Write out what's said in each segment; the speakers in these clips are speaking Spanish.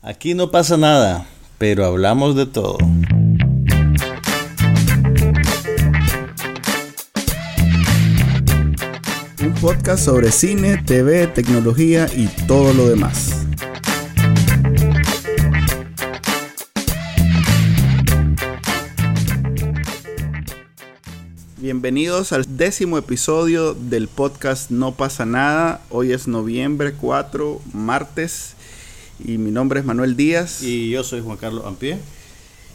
Aquí no pasa nada, pero hablamos de todo. Un podcast sobre cine, TV, tecnología y todo lo demás. Bienvenidos al décimo episodio del podcast No pasa nada. Hoy es noviembre 4, martes, y mi nombre es Manuel Díaz. Y yo soy Juan Carlos Ampie.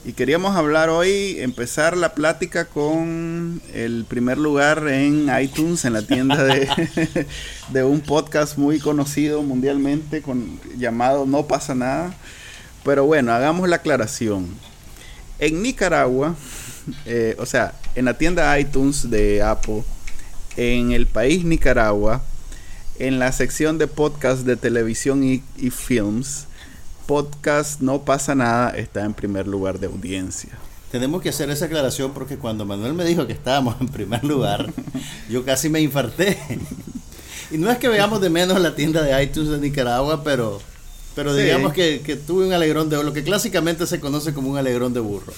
Y queríamos hablar hoy, empezar la plática con el primer lugar en iTunes, en la tienda de, de un podcast muy conocido mundialmente con, llamado No pasa nada. Pero bueno, hagamos la aclaración. En Nicaragua, eh, o sea, en la tienda iTunes de Apple, en el país Nicaragua, en la sección de podcast de televisión y, y films, podcast No pasa nada está en primer lugar de audiencia. Tenemos que hacer esa aclaración porque cuando Manuel me dijo que estábamos en primer lugar, yo casi me infarté. Y no es que veamos de menos la tienda de iTunes de Nicaragua, pero, pero Sí. digamos que, que tuve un alegrón de lo que clásicamente se conoce como un alegrón de burro.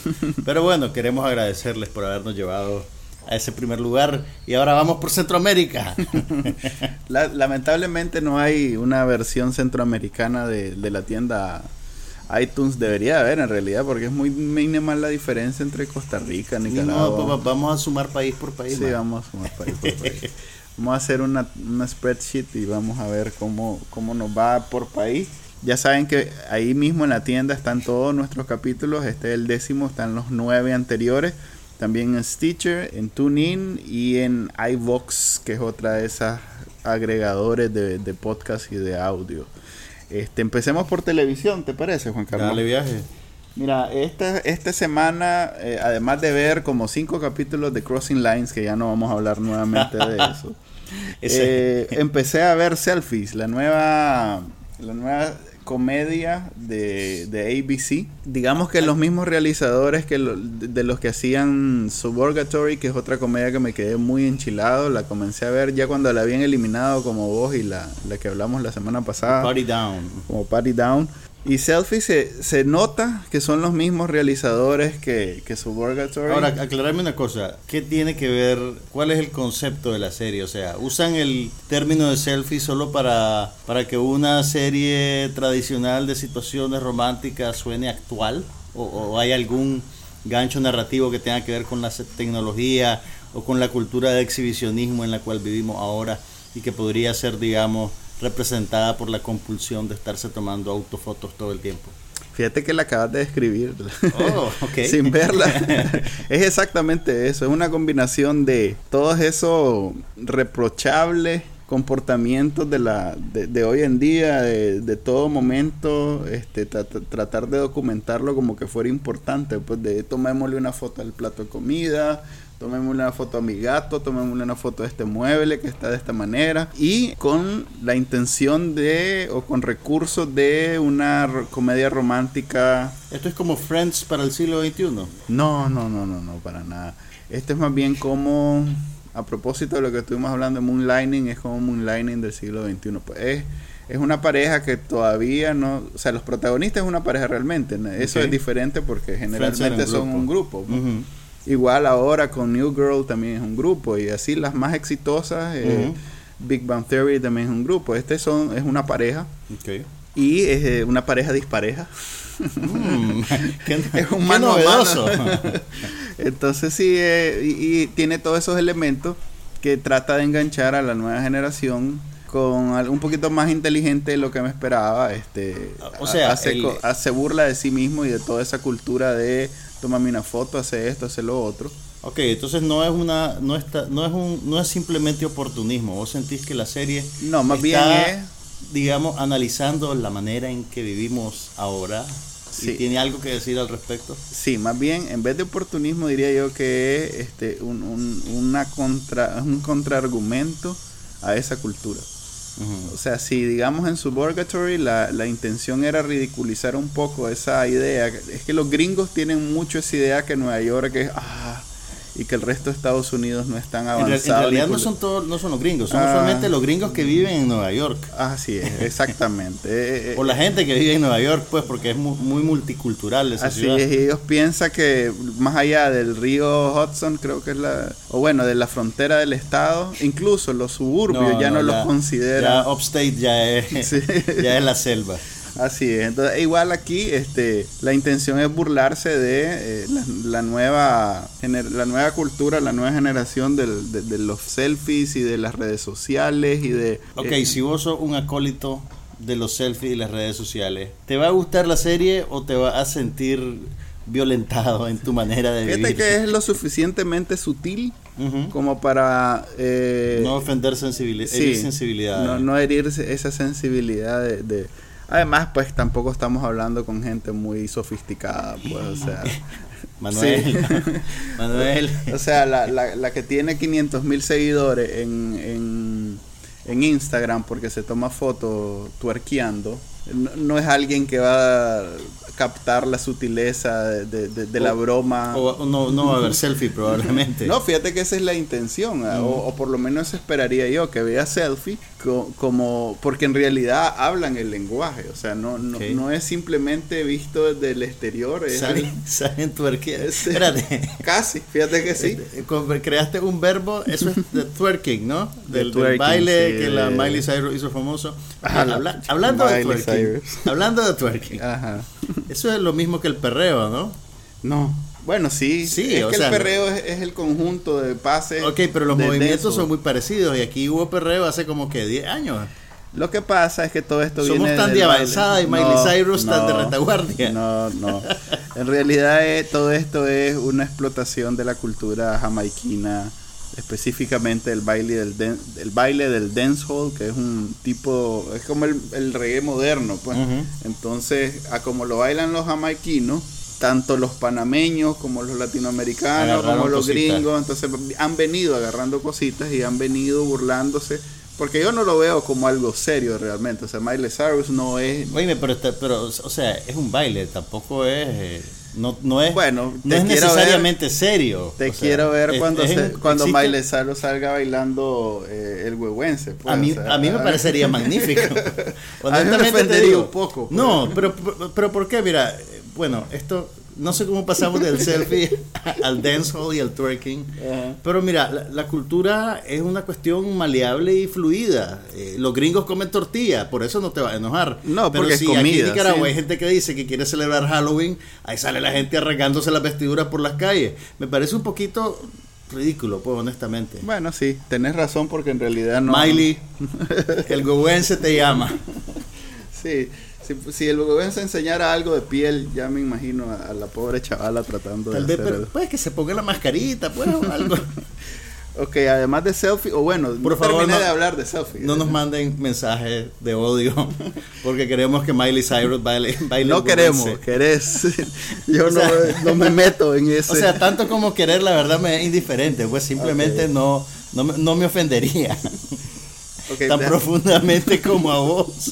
Pero bueno, queremos agradecerles por habernos llevado a ese primer lugar y ahora vamos por Centroamérica. La- lamentablemente no hay una versión centroamericana de, de la tienda iTunes. Debería haber en realidad, porque es muy mínima la diferencia entre Costa Rica, Ni Nicaragua. pues, vamos a sumar país por país. Sí, man. vamos a sumar país por país. Vamos a hacer una, una spreadsheet y vamos a ver cómo, cómo nos va por país. Ya saben que ahí mismo en la tienda están todos nuestros capítulos. Este es el décimo, están los nueve anteriores. También en Stitcher, en TuneIn y en iVox, que es otra de esas agregadores de, de podcast y de audio. Este, empecemos por televisión, ¿te parece, Juan Carlos? Dale viaje. Mira, esta, esta semana, eh, además de ver como cinco capítulos de Crossing Lines, que ya no vamos a hablar nuevamente de eso, eh, empecé a ver Selfies, la nueva, la nueva comedia de, de ABC. Digamos que los mismos realizadores que lo- de, los que hacían Suburgatory, que es otra comedia que me quedé muy enchilado, la comencé a ver ya cuando la habían eliminado como vos y la, la que hablamos la semana pasada Party down. como Party Down. Y Selfie se, se nota que son los mismos realizadores que, que Suburgatory. Ahora, aclararme una cosa, ¿qué tiene que ver, cuál es el concepto de la serie? O sea, ¿usan el término de selfie solo para, para que una serie tradicional de situaciones románticas suene actual? ¿O, o hay algún gancho narrativo que tenga que ver con la tecnología o con la cultura de exhibicionismo en la cual vivimos ahora y que podría ser, digamos, representada por la compulsión de estarse tomando autofotos todo el tiempo? Fíjate que la acabas de describir. Oh. Sin verla. es exactamente eso. Es una combinación de todos esos reprochables comportamientos de la de, de hoy en día de, de todo momento este tra- tra- tratar de documentarlo como que fuera importante pues de tomémosle una foto al plato de comida tomémosle una foto a mi gato tomémosle una foto de este mueble que está de esta manera y con la intención de o con recursos de una comedia romántica Esto es como Friends para el siglo XXI. no, no, no, no, no, para nada. Este es más bien como, a propósito de lo que estuvimos hablando de Moonlighting, es como Moonlighting del siglo XXI. Pues es, es una pareja que todavía no, o sea, los protagonistas es una pareja realmente. Eso es diferente porque generalmente son un grupo. ¿no? Igual ahora con New Girl también es un grupo y así las más exitosas, eh. Big Bang Theory también es un grupo. Este son, es una pareja y es eh, una pareja dispareja. Mm, qué, es un mano a novedoso. mano. Entonces sí, eh, y, y tiene todos esos elementos que trata de enganchar a la nueva generación con algo un poquito más inteligente de lo que me esperaba. Este, O sea, hace, el- hace burla de sí mismo y de toda esa cultura de tómame una foto, hace esto, hace lo otro. ok, entonces no es una, no está, no es un, no es simplemente oportunismo. Vos sentís que la serie No, más bien es digamos, analizando la manera en que vivimos ahora. Sí. ¿Y tiene algo que decir al respecto? Sí, más bien, en vez de oportunismo diría yo que es este, un, un, una contra, un contraargumento a esa cultura. Ujú. O sea, si digamos en Suburgatory la, la intención era ridiculizar un poco esa idea, es que los gringos tienen mucho esa idea que Nueva York es, ah, y que el resto de Estados Unidos no es tan avanzado. en realidad no son todos, no son los gringos, son Ah. usualmente los gringos que viven en Nueva York. Así es, exactamente. Eh, eh, O la gente que vive en Nueva York, pues, porque es mu- muy, multicultural esa Así ciudad. es, y ellos piensan que más allá del río Hudson, creo que es la, o bueno, de la frontera del estado, incluso los suburbios ya no, los ya- consideran. Ya upstate ya es, Sí. ya es la selva. Así es, entonces igual aquí este, la intención es burlarse de eh, la, la nueva gener- la nueva cultura, la nueva generación del- de, de los selfies y de las redes sociales y de... Ok, eh, si vos sos un acólito de los selfies y las redes sociales, ¿te va a gustar la serie o te va a sentir violentado en tu manera de Fíjate vivir? que es lo suficientemente sutil como para... eh, no ofender sensibilidad, sí, sensibilidad. No, no herir esa sensibilidad de, de- Además, pues tampoco estamos hablando con gente muy sofisticada, pues, o sea... Manuel. Manuel. O sea, la, la, la que tiene 500 mil seguidores en, en, en Instagram porque se toma fotos tuerqueando, no, no es alguien que va a captar la sutileza de, de- de- de la broma. O, no, no va a haber selfie probablemente. No, fíjate que esa es la intención, ah, o, o por lo menos esperaría yo, que vea selfie co- como, porque en realidad hablan el lenguaje, o sea, no, no, es simplemente visto desde el exterior, es Salen. Sí. Espérate. casi, fíjate que sí. Eh, con- Creaste un verbo, eso es de twerking, ¿no? De Del, del twerking, baile sí, que la Miley Cyrus hizo famoso. Ajá, Eh, habla- hablando de twerking. Hablando de twerking. Ajá. Eso es lo mismo que el perreo, ¿no? No. Bueno, sí. Sí, es o que sea, el perreo es, es el conjunto de pases. Ok, pero los movimientos son muy parecidos y aquí hubo perreo hace como que 10 años. Lo que pasa es que todo esto Somos viene tan de avanzada y Miley Cyrus tan de retaguardia. No, no. En realidad eh, todo esto es una explotación de la cultura jamaiquina, específicamente el baile del den- el baile del dancehall, que es un tipo es como el, el reggae moderno, pues. Entonces, a como lo bailan los jamaiquinos, tanto los panameños como los latinoamericanos, Agarraron como los cositas. gringos, entonces han venido agarrando cositas y han venido burlándose, porque yo no lo veo como algo serio realmente, o sea, Miley Cyrus no es... Oye, pero, está- pero, o sea, es un baile, tampoco es. eh, no, no es, Bueno, no es necesariamente serio. Te o sea, quiero ver cuando es se- cuando Miley Cyrus salga bailando eh, el huehuense. pues, A mí, o sea, a mí me parecería magnífico. Honestamente te ofendería digo, un poco, pues. No, pero, pero ¿por qué? Mira, eh, bueno, esto, no sé cómo pasamos del selfie al dancehall y al twerking. Ajá. Pero mira, la, la cultura es una cuestión maleable y fluida. Eh, los gringos comen tortilla, por eso no te va a enojar. No, pero porque es si aquí en comida, Nicaragua sí. hay gente que dice que quiere celebrar Halloween, ahí sale la gente arrancándose las vestiduras por las calles. Me parece un poquito ridículo, pues honestamente. Bueno, sí, tenés razón porque en realidad no... Miley, el gobuense te llama. Sí, si, si el huehuense enseñara algo de piel, ya me imagino a, a la pobre chavala tratando Tal de vez, hacer... pero, pues que se ponga la mascarita, pues o algo. Ok, además de selfie, o bueno, Por no favor, no- de hablar de selfie. No nos manden mensajes de odio porque queremos que Miley Cyrus baile. baile No el queremos, querés. Yo O sea- no, no me meto en ese... O sea, tanto como querer, la verdad me es indiferente, pues simplemente no, no, me, no me ofendería tan profundamente como a vos.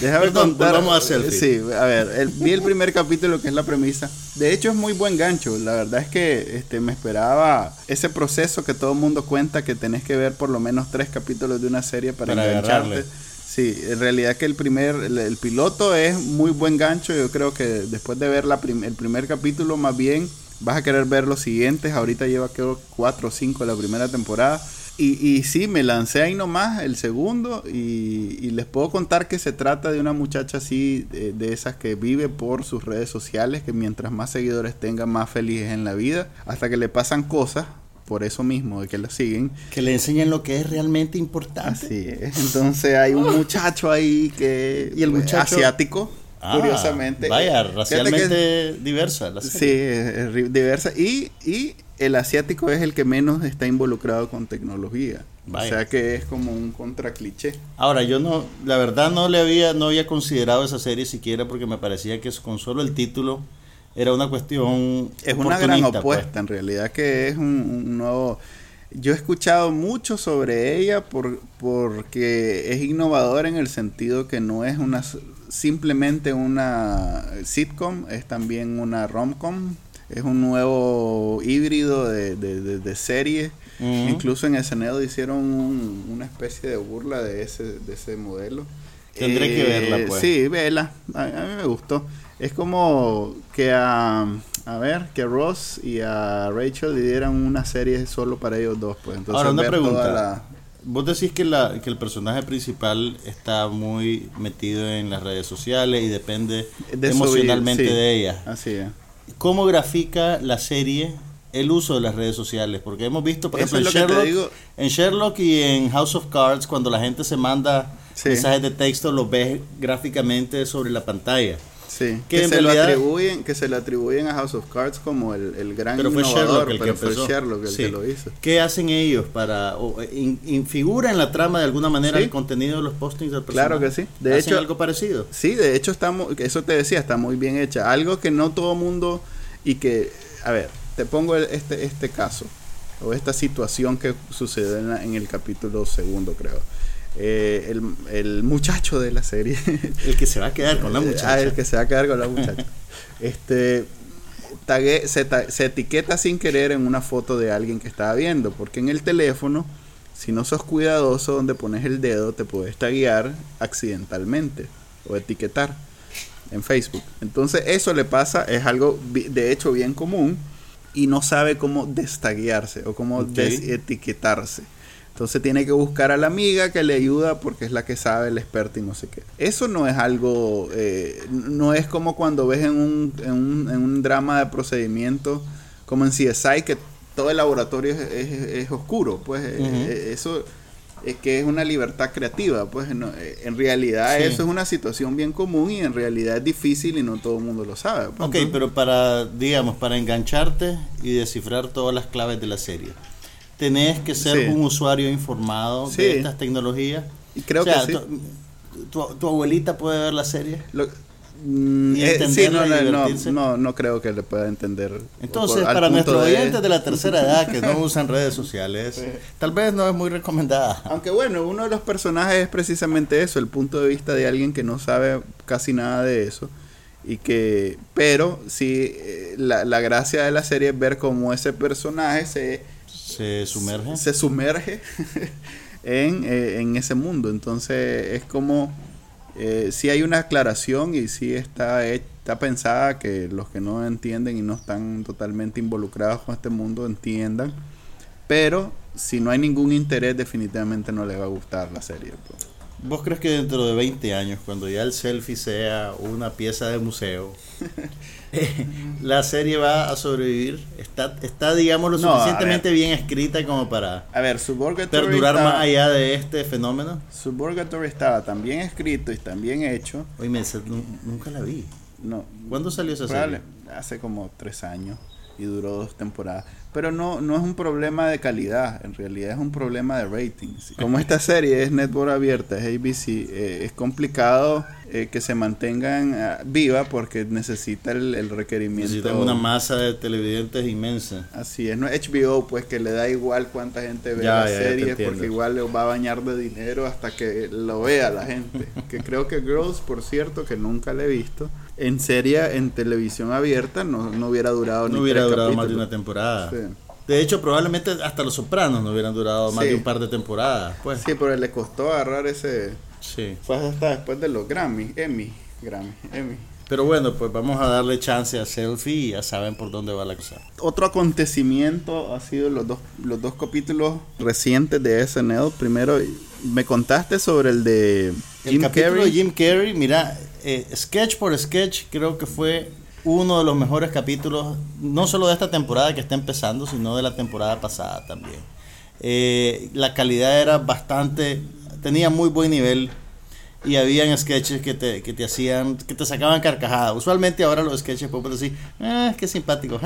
Déjame Perdón, contar. volvamos a selfie. Sí, a ver, el- vi el primer capítulo que es la premisa. De hecho es muy buen gancho. La verdad es que este, me esperaba ese proceso que todo el mundo cuenta que tenés que ver por lo menos tres capítulos de una serie para, Para engancharte. Sí, en realidad que el primer, el, el piloto es muy buen gancho. Yo creo que después de ver la prim- el primer capítulo, más bien vas a querer ver los siguientes. Ahorita lleva creo cuatro o cinco la primera temporada. Y, y sí, me lancé ahí nomás el segundo y, y les puedo contar que se trata de una muchacha así, de, de esas que vive por sus redes sociales, que mientras más seguidores tenga, más feliz es en la vida, hasta que le pasan cosas, por eso mismo, de que la siguen. Que le enseñen lo que es realmente importante. Así es. Entonces hay un muchacho ahí que... Y el muchacho- Asiático, Ah, curiosamente. Vaya, que- racialmente diversa la serie. Sí, es, es ri- diversa. Y, y el asiático es el que menos está involucrado con tecnología. Vaya. O sea que es como un contracliché. Ahora, yo no, la verdad no le había, no había considerado esa serie siquiera porque me parecía que con solo el título era una cuestión Es una gran oportunista, pues. opuesta, en realidad que es un, un nuevo... Yo he escuchado mucho sobre ella por, porque es innovadora en el sentido que no es una simplemente una sitcom, es también una romcom. Es un nuevo híbrido de, de, de, serie. Incluso en SNL hicieron una especie de burla de ese, de ese modelo. Tendré que verla, eh, pues. Sí, vela. A, mí me gustó. Es como que a, a ver, que Ross y a Rachel le dieran una serie solo para ellos dos, pues. Entonces, Ahora, una pregunta. Vos decís que, la, que el personaje principal está muy metido en las redes sociales y depende emocionalmente de ella. Así es. ¿Cómo grafica la serie el uso de las redes sociales? Porque hemos visto, por ejemplo, en Sherlock, en Sherlock y en House of Cards, cuando la gente se manda mensajes de texto, los ves gráficamente sobre la pantalla. Sí, que, se lo atribuyen, que se le atribuyen a House of Cards como el, el gran pero fue innovador, Sherlock el pero que fue Sherlock el que lo hizo. ¿Qué hacen ellos para o, infigura en la trama de alguna manera el contenido de los postings del personaje? Claro que sí. De ¿Hacen hecho, algo parecido. Sí, de hecho estamos, eso te decía, está muy bien hecha. Algo que no todo mundo y que, a ver, te pongo este este caso o esta situación que sucede en, en el capítulo segundo, creo eh, el, el, muchacho de la serie. El que se va a quedar con la muchacha. Ah, el que se va a quedar con la muchacha. este tague, se, se, etiqueta sin querer en una foto de alguien que estaba viendo, porque en el teléfono, si no sos cuidadoso donde pones el dedo, te puedes taguear accidentalmente o etiquetar en Facebook. Entonces eso le pasa, es algo de hecho bien común y no sabe cómo destaguearse o cómo desetiquetarse. Entonces tiene que buscar a la amiga que le ayuda porque es la que sabe, el experto y no sé qué. Eso no es algo, eh, no es como cuando ves en un, en, un, en un, drama de procedimiento como en CSI que todo el laboratorio es, es, oscuro. Pues eh, eso es que es una libertad creativa. Pues eh, en realidad eso es una situación bien común y en realidad es difícil y no todo el mundo lo sabe. Pues, ok, pero para, digamos, para engancharte y descifrar todas las claves de la serie tenés que ser un usuario informado de estas tecnologías. Y creo que sí. tu, tu, abuelita puede ver la serie? Mm, eh, sí, no, no, no, no, creo que le pueda entender. Entonces, para nuestros oyentes de la tercera edad que no usan redes sociales, tal vez no es muy recomendada. Aunque bueno, uno de los personajes es precisamente eso, el punto de vista de alguien que no sabe casi nada de eso. Y que, pero sí, eh, la, la gracia de la serie es ver cómo ese personaje se se sumerge. Se, sumerge en, eh, en, ese mundo. Entonces es como eh, si hay una aclaración y si está, está pensada que los que no entienden y no están totalmente involucrados con este mundo entiendan. Pero si no hay ningún interés, definitivamente no le va a gustar la serie. Pues. ¿Vos crees que dentro de 20 años, cuando ya el selfie sea una pieza de museo, la serie va a sobrevivir? ¿Está, está digamos, lo suficientemente bien escrita como para a ver, perdurar más allá de este fenómeno? Suburgatory estaba tan bien escrito y tan bien hecho. Oye, nunca la vi. No. ¿Cuándo salió esa serie? Hace como tres años y duró dos temporadas. Pero no, no es un problema de calidad, en realidad es un problema de ratings. Como esta serie es network abierta, es ABC, eh, es complicado eh, que se mantengan uh, viva porque necesita el, el requerimiento. Necesita una masa de televidentes inmensa. Así es, no es HBO, pues que le da igual cuánta gente ve la serie, porque igual le va a bañar de dinero hasta que lo vea la gente. que creo que Girls, por cierto, que nunca le he visto, en serie, en televisión abierta, no, no hubiera durado no hubiera durado más de una temporada. De hecho, probablemente hasta Los Sopranos no hubieran durado más de un par de temporadas. Pues. Sí, pero le costó agarrar ese. Sí. Fue hasta después de los Grammy, Emmy, Grammy, Emmy. Pero bueno, pues vamos a darle chance a Selfie y ya saben por dónde va la cosa. Otro acontecimiento ha sido los dos, los dos capítulos recientes de SNL. Primero, me contaste sobre el de Jim el Carrey. De Jim Carrey, mira, eh, sketch por sketch, creo que fue uno de los mejores capítulos, no solo de esta temporada que está empezando, sino de la temporada pasada también. Eh, la calidad era bastante, tenía muy buen nivel y habían sketches que te, que te hacían, que te sacaban carcajadas. Usualmente ahora los sketches puedo decir, ah, qué simpático,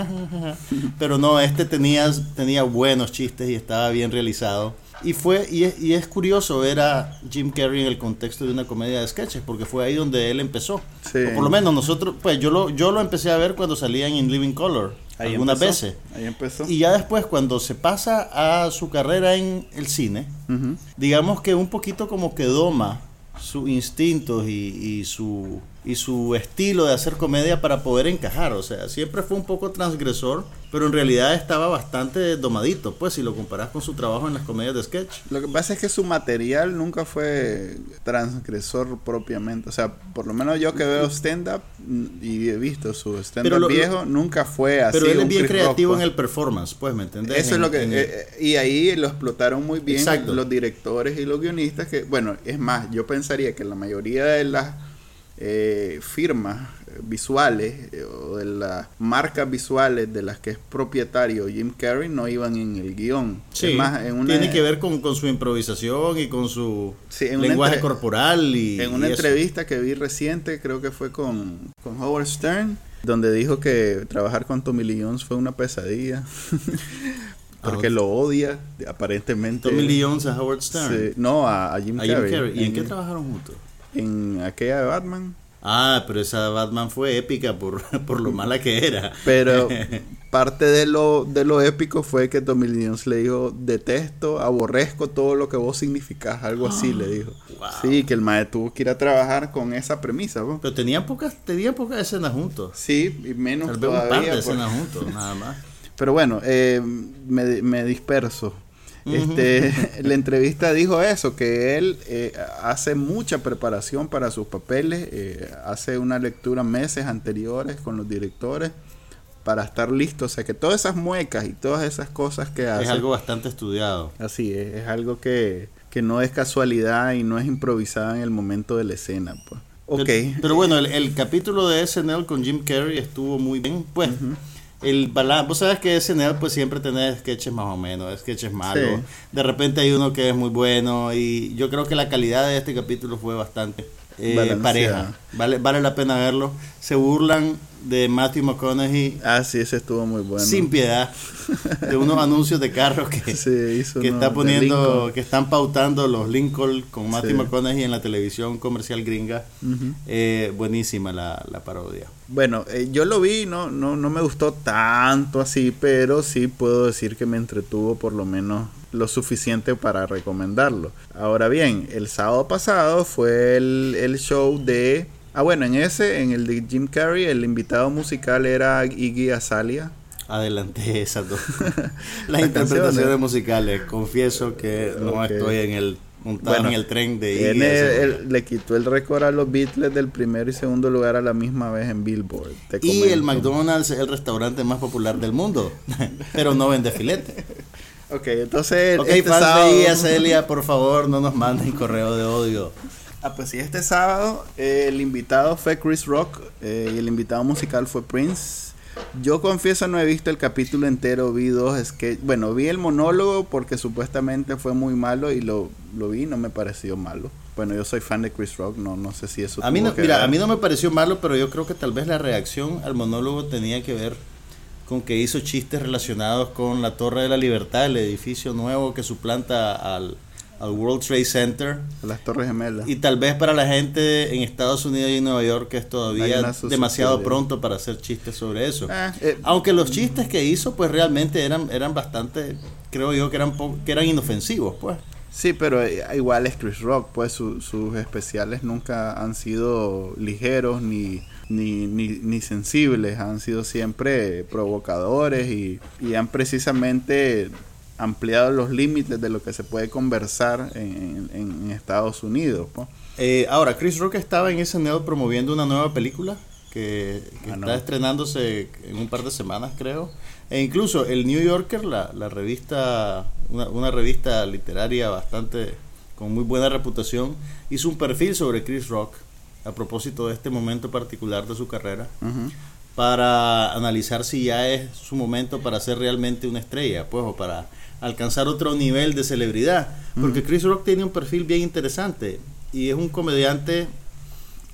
pero no, este tenía, tenía buenos chistes y estaba bien realizado. Y fue y es, y es, curioso ver a Jim Carrey en el contexto de una comedia de sketches, porque fue ahí donde él empezó. por lo menos nosotros, pues yo lo, yo lo empecé a ver cuando salían en Living Color, algunas veces. Ahí empezó. Y ya después, cuando se pasa a su carrera en el cine, digamos que un poquito como que doma sus instintos y, y su y su estilo de hacer comedia para poder encajar. O sea, siempre fue un poco transgresor, pero en realidad estaba bastante domadito, pues si lo comparas con su trabajo en las comedias de sketch. Lo que pasa es que su material nunca fue transgresor propiamente. O sea, por lo menos yo que veo stand-up y he visto su stand-up viejo, nunca fue así. Pero él es bien creativo pues. en el performance, pues, ¿me entendés? Eso es lo que... Eh, y ahí lo explotaron muy bien los directores y los guionistas que, bueno, es más, yo pensaría que la mayoría de las eh, firmas visuales eh, o de las marcas visuales de las que es propietario Jim Carrey no iban en el guion. tiene que ver con, su improvisación y con su lenguaje corporal. Y, en una entrevista que vi reciente, creo que fue con, con Howard Stern, donde dijo que trabajar con Tommy Lee Jones fue una pesadilla. porque lo odia, aparentemente. Tommy Lee Jones a Howard Stern. no, a, Jim, Carrey. ¿Y en, qué trabajaron juntos? En aquella de Batman. Ah, pero esa Batman fue épica por, por lo mala que era. Pero parte de lo, de lo épico fue que Tommy Lee Jones le dijo, detesto, aborrezco todo lo que vos significás, algo así le dijo. Sí, que el maestro tuvo que ir a trabajar con esa premisa. Pero tenían pocas, tenían pocas escenas juntos. Sí, y menos Tal vez un par de escenas juntos, nada más. Pero bueno, eh, me, me disperso. Este, la entrevista dijo eso, que él eh, hace mucha preparación para sus papeles, eh, hace una lectura meses anteriores con los directores para estar listo, o sea que todas esas muecas y todas esas cosas que hace... Es algo bastante estudiado. Así es, es algo que, que no es casualidad y no es improvisada en el momento de la escena. Pues. Okay. Pero, bueno, el, capítulo de SNL con Jim Carrey estuvo muy bien. Pues, el balance, vos sabes que SNL pues siempre tiene sketches más o menos, sketches malos. De repente hay uno que es muy bueno y yo creo que la calidad de este capítulo fue bastante eh, pareja. Vale, vale la pena verlo. Se burlan de Matthew McConaughey. Ah, sí, ese estuvo muy bueno. Sin piedad. De unos anuncios de carros que, que está poniendo, que están pautando los Lincoln con Matthew McConaughey en la televisión comercial gringa. Eh, buenísima la, parodia. Bueno, eh, yo lo vi, no, no, no me gustó tanto así, pero sí puedo decir que me entretuvo por lo menos lo suficiente para recomendarlo. Ahora bien, el sábado pasado fue el, el show de Ah, bueno, en ese, en el de Jim Carrey, el invitado musical era Iggy Azalea. Adelante esas dos. Las interpretaciones musicales. Confieso que no estoy en el montado en el tren de Iggy. le quitó el récord a los Beatles del primer y segundo lugar a la misma vez en Billboard. y el McDonald's es el restaurante más popular del mundo, pero no vende filete. Ok, entonces. Ok, este fans Celia, por favor, no nos manden correo de odio. Ah, pues sí, este sábado eh, el invitado fue Chris Rock eh, y el invitado musical fue Prince. Yo confieso no he visto el capítulo entero, vi dos sketches. Bueno, vi el monólogo porque supuestamente fue muy malo y lo, lo vi y no me pareció malo. Bueno, yo soy fan de Chris Rock, no, no sé si eso... A mí no, mira, a mí no me pareció malo, pero yo creo que tal vez la reacción al monólogo tenía que ver con que hizo chistes relacionados con la Torre de la Libertad, el edificio nuevo que suplanta al, al World Trade Center. las Torres Gemelas. Y tal vez para la gente en Estados Unidos y Nueva York es todavía demasiado pronto para hacer chistes sobre eso. Ah, eh, Aunque los chistes que hizo pues realmente eran, eran bastante, creo yo que eran, que eran inofensivos pues. Sí, pero eh, igual es Chris Rock, pues sus especiales nunca han sido ligeros ni, ni, ni, ni sensibles, han sido siempre provocadores y, y han precisamente ampliado los límites de lo que se puede conversar en, en, Estados Unidos. Eh, ahora, Chris Rock estaba en SNL promoviendo una nueva película que, ah, está estrenándose en un par de semanas, creo. E incluso el New Yorker, la, la revista, una, una, revista literaria bastante con muy buena reputación, hizo un perfil sobre Chris Rock a propósito de este momento particular de su carrera. para analizar si ya es su momento para ser realmente una estrella, pues, o para alcanzar otro nivel de celebridad. Porque Chris Rock tiene un perfil bien interesante y es un comediante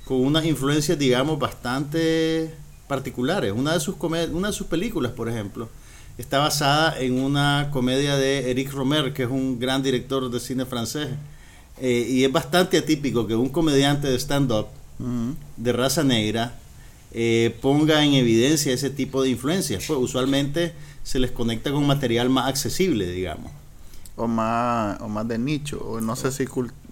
con unas influencias, digamos, bastante particulares. Una de sus, una de sus películas, por ejemplo, está basada en una comedia de Eric Romer, que es un gran director de cine francés. Eh, y es bastante atípico que un comediante de stand-up de raza negra eh, ponga en evidencia ese tipo de influencias. Pues usualmente se les conecta con material más accesible, digamos. o más, o más de nicho. O no sé si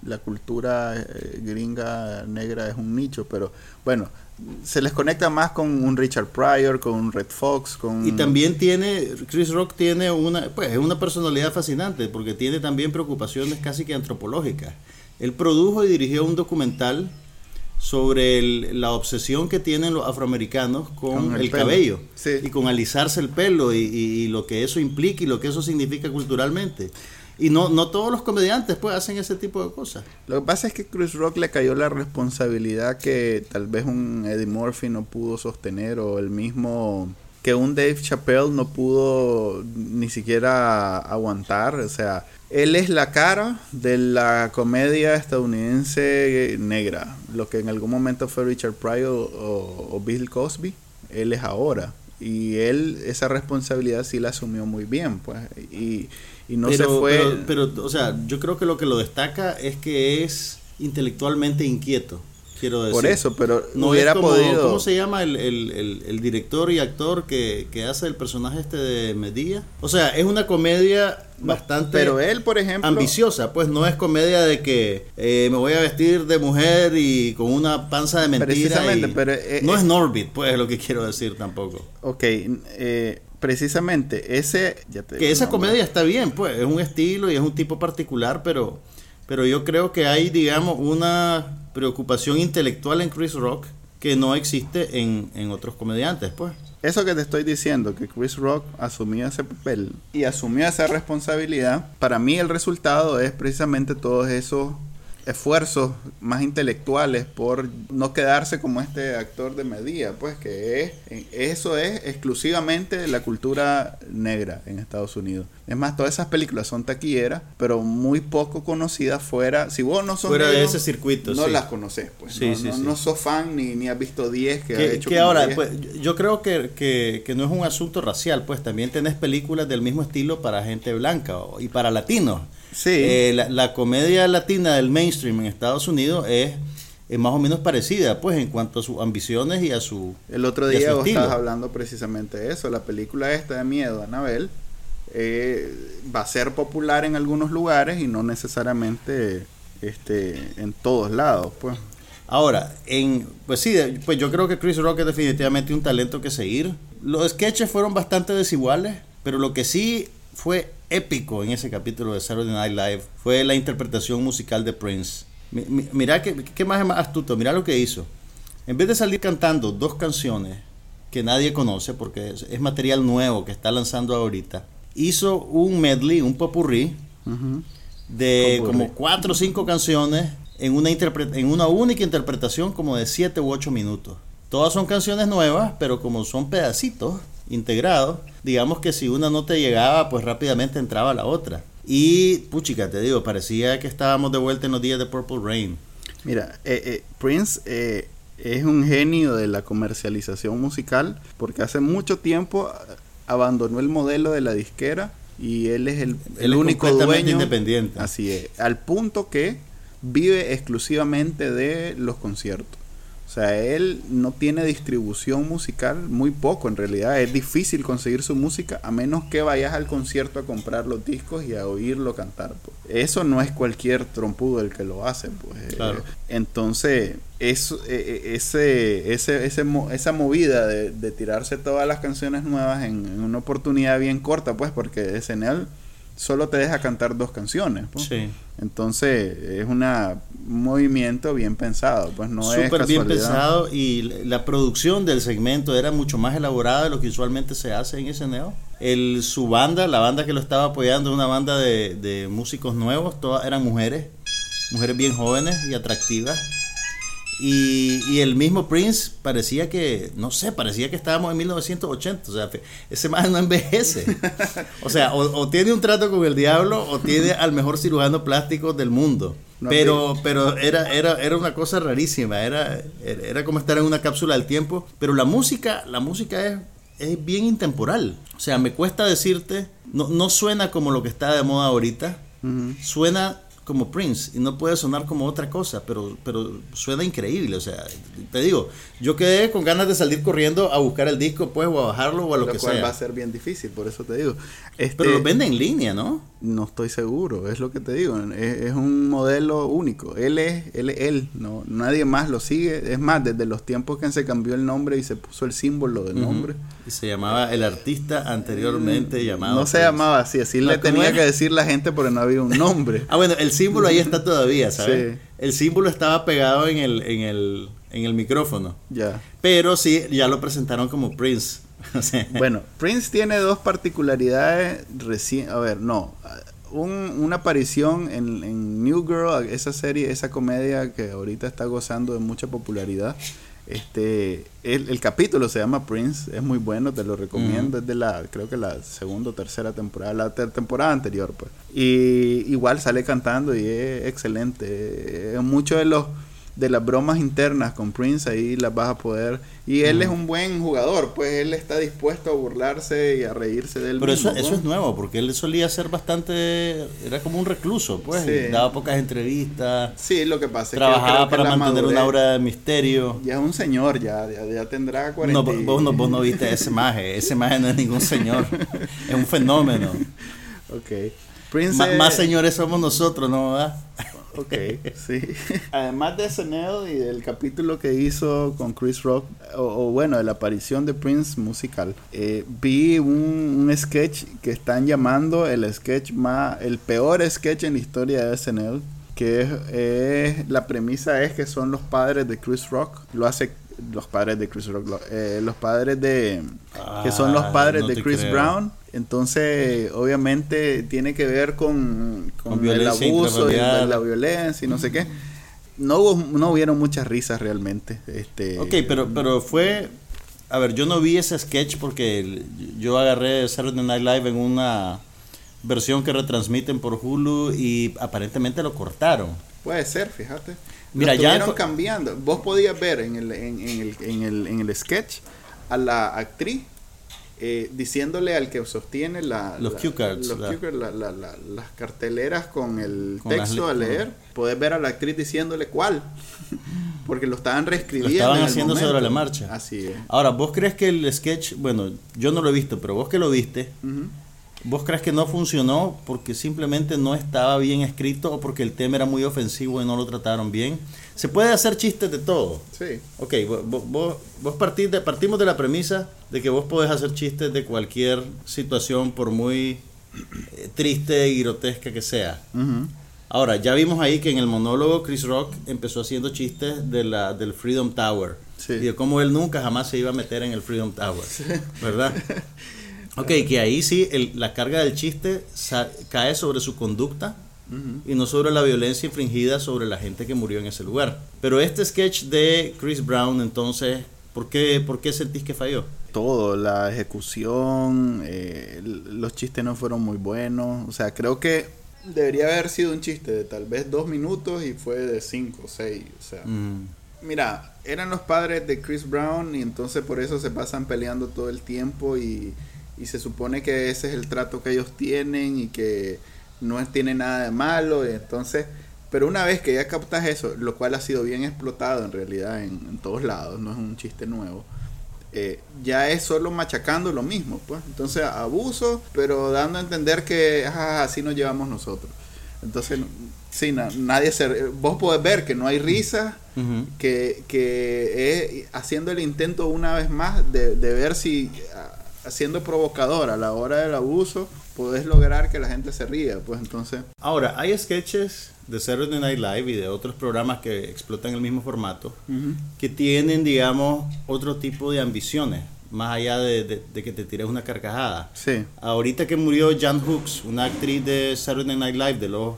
la cultura eh, gringa negra es un nicho, pero bueno, se les conecta más con un Richard Pryor, con un Red Fox, con... Y también tiene, Chris Rock tiene una, pues es una personalidad fascinante, porque tiene también preocupaciones casi que antropológicas. Él produjo y dirigió un documental sobre la obsesión que tienen los afroamericanos con, el, cabello y con alisarse el pelo y, lo que eso implica y lo que eso significa culturalmente. Y no, no todos los comediantes pues hacen ese tipo de cosas. Lo que pasa es que Chris Rock le cayó la responsabilidad que tal vez un Eddie Murphy no pudo sostener o el mismo que un Dave Chappelle no pudo ni siquiera aguantar. O sea, él es la cara de la comedia estadounidense negra. Lo que en algún momento fue Richard Pryor o, Bill Cosby, él es ahora. Y él esa responsabilidad sí la asumió muy bien, pues. Y, no se fue... Pero, pero, o sea, yo creo que lo que lo destaca es que es intelectualmente inquieto. Quiero decir. Por eso, pero no hubiera podido. ¿Cómo se llama el, el, el, director y actor que, que, hace el personaje este de Medilla? O sea, es una comedia bastante pero él por ejemplo ambiciosa pues no es comedia de que eh, me voy a vestir de mujer y con una panza de mentira precisamente pero eh, no es eh, Norbit pues es lo que quiero decir tampoco ok precisamente ese que esa comedia está bien pues es un estilo y es un tipo particular pero pero yo creo que hay digamos una preocupación intelectual en Chris Rock que no existe en, en otros comediantes, pues. Eso que te estoy diciendo, que Chris Rock asumió ese papel y asumió esa responsabilidad, para mí el resultado es precisamente todos esos esfuerzos más intelectuales por no quedarse como este actor de medida, pues que es eso es exclusivamente la cultura negra en Estados Unidos. Es más, todas esas películas son taquilleras, pero muy poco conocidas fuera. Si vos no sos fuera de ese circuito, no las conoces, pues. no, no, sos fan ni, ni has visto 10 que, ha hecho. Que ahora, pues, yo creo que, que, que, no es un asunto racial, pues también tenés películas del mismo estilo para gente blanca y para latinos. Sí. Eh, la, comedia latina del mainstream en Estados Unidos es, más o menos parecida, pues, en cuanto a sus ambiciones y a su. El otro día vos estabas hablando precisamente de eso. La película esta de miedo, Anabel, eh, va a ser popular en algunos lugares y no necesariamente este, en todos lados, pues. Ahora, en, pues sí, pues yo creo que Chris Rock es definitivamente un talento que seguir. Los sketches fueron bastante desiguales, pero lo que sí fue épico en ese capítulo de Saturday Night Live fue la interpretación musical de Prince. mira qué, qué más es más astuto, mira lo que hizo. En vez de salir cantando dos canciones que nadie conoce porque es, material nuevo que está lanzando ahorita, hizo un medley, un popurrí de como cuatro o cinco canciones en una, en una única interpretación como de siete u ocho minutos. Todas son canciones nuevas, pero como son pedacitos, integrado, digamos que si una no te llegaba, pues rápidamente entraba la otra. Y, puchica, te digo, parecía que estábamos de vuelta en los días de Purple Rain. Mira, eh, eh, Prince eh, es un genio de la comercialización musical porque hace mucho tiempo abandonó el modelo de la disquera y él es el, el único dueño independiente. Así es, al punto que vive exclusivamente de los conciertos. O sea, él no tiene distribución musical, muy poco en realidad. Es difícil conseguir su música a menos que vayas al concierto a comprar los discos y a oírlo cantar. Pues. Eso no es cualquier trompudo el que lo hace. Pues. Claro. entonces, eso, e, e, ese, ese, ese, esa movida de, de, tirarse todas las canciones nuevas en, en, una oportunidad bien corta, pues, porque SNL solo te deja cantar dos canciones. Pues. Sí. Entonces es un movimiento bien pensado, pues no es Súper bien pensado y la producción del segmento era mucho más elaborada de lo que usualmente se hace en SNL. El, su banda, la banda que lo estaba apoyando, una banda de, de músicos nuevos, todas eran mujeres, mujeres bien jóvenes y atractivas y, el mismo Prince parecía que, no sé, parecía que estábamos en 1980. O sea, ese man no envejece. O sea, o, tiene un trato con el diablo o tiene al mejor cirujano plástico del mundo. pero pero era, era, era una cosa rarísima. Era, era como estar en una cápsula del tiempo. Pero la música, la música es, es bien intemporal. O sea, me cuesta decirte, no, no suena como lo que está de moda ahorita. Suena como Prince y no puede sonar como otra cosa, pero, pero suena increíble. O sea, te digo, yo quedé con ganas de salir corriendo a buscar el disco, pues, o a bajarlo o a lo, que cual sea. va a ser bien difícil, por eso te digo. Este, pero lo vende en línea, ¿no? No estoy seguro, es lo que te digo. Es, es, un modelo único. Él es él, es él no, nadie más lo sigue. Es más, desde los tiempos que se cambió el nombre y se puso el símbolo del nombre. Y se llamaba el artista anteriormente llamado. No se llamaba así, así le tenía que decir la gente porque no había un nombre. ah, bueno, el símbolo ahí está todavía, ¿sabes? Sí. El símbolo estaba pegado en el, en el, en el micrófono. Ya. Pero sí, ya lo presentaron como Prince. bueno, Prince tiene dos particularidades recién. A ver, no. Un, una aparición en, en, New Girl, esa serie, esa comedia que ahorita está gozando de mucha popularidad. Este, el, el capítulo se llama Prince, es muy bueno, te lo recomiendo, es de la, creo que la segunda o tercera temporada, la ter temporada anterior, pues. Y igual sale cantando y es excelente. Muchos de los de las bromas internas con Prince, ahí las vas a poder. Y él es un buen jugador, pues él está dispuesto a burlarse y a reírse de él. Pero mismo, eso, eso es nuevo, porque él solía ser bastante. Era como un recluso, pues. Sí. Daba pocas entrevistas. Sí, lo que pasa Trabajaba que. para mantener una aura de misterio. Ya es un señor, ya, ya, ya tendrá 40. No, vos, no, vos no viste ese maje. Ese maje no es ningún señor. es un fenómeno. Ok. Prince. Más señores somos nosotros, ¿no? Ok, sí. Además de SNL y del capítulo que hizo con Chris Rock, o, o bueno, de la aparición de Prince musical, eh, vi un, un, sketch que están llamando el sketch más, el peor sketch en la historia de SNL, que es, la premisa es que son los padres de Chris Rock, lo hace los padres de Chris Rock, eh, los padres de, ah, que son los padres no de Chris creo. Brown. Entonces, obviamente, tiene que ver con, con, con el abuso y la violencia y no sé qué. No, hubo, no hubieron muchas risas realmente. Este, ok, pero, pero fue... A ver, yo no vi ese sketch porque yo agarré Saturday Night Live en una versión que retransmiten por Hulu y aparentemente lo cortaron. Puede ser, fíjate. Mira, lo ya cambiando. Vos podías ver en el, en, en, el, en, el, en el sketch a la actriz eh, diciéndole al que sostiene la, los cue cards, los la, cards, la, las carteleras con el con texto a leer, podés ver a la actriz diciéndole cuál, porque lo estaban reescribiendo. Lo estaban haciendo sobre la marcha. Así es. Ahora, vos crees que el sketch, bueno, yo no lo he visto, pero vos que lo viste, uh -huh. ¿Vos crees que no funcionó porque simplemente no estaba bien escrito o porque el tema era muy ofensivo y no lo trataron bien? Se puede hacer chistes de todo. Sí. Ok, vos, vos, vos partís de, partimos de la premisa de que vos podés hacer chistes de cualquier situación por muy eh, triste y grotesca que sea. Uh -huh. Ahora, ya vimos ahí que en el monólogo Chris Rock empezó haciendo chistes de la, del Freedom Tower. Sí. Y de cómo él nunca jamás se iba a meter en el Freedom Tower. Sí. ¿Verdad? Ok, que ahí sí el, la carga del chiste cae sobre su conducta uh -huh. y no sobre la violencia infringida sobre la gente que murió en ese lugar. Pero este sketch de Chris Brown, entonces, ¿por qué, por qué sentís que falló? Todo, la ejecución, eh, los chistes no fueron muy buenos. O sea, creo que debería haber sido un chiste de tal vez dos minutos y fue de cinco o seis. O sea, Mm. mira, eran los padres de Chris Brown y entonces por eso se pasan peleando todo el tiempo y y se supone que ese es el trato que ellos tienen y que no tiene nada de malo y entonces pero una vez que ya captas eso lo cual ha sido bien explotado en realidad en, en todos lados no es un chiste nuevo eh, ya es solo machacando lo mismo pues entonces abuso pero dando a entender que ah, así nos llevamos nosotros entonces sí na, nadie se vos podés ver que no hay risa Uh -huh. que, que es haciendo el intento una vez más de, de ver si siendo provocador a la hora del abuso, puedes lograr que la gente se ría, pues entonces... Ahora, hay sketches de Saturday Night Live y de otros programas que explotan el mismo formato, uh -huh. que tienen, digamos, otro tipo de ambiciones, más allá de, de, de, que te tires una carcajada. Sí. Ahorita que murió Jan Hooks, una actriz de Saturday Night Live de los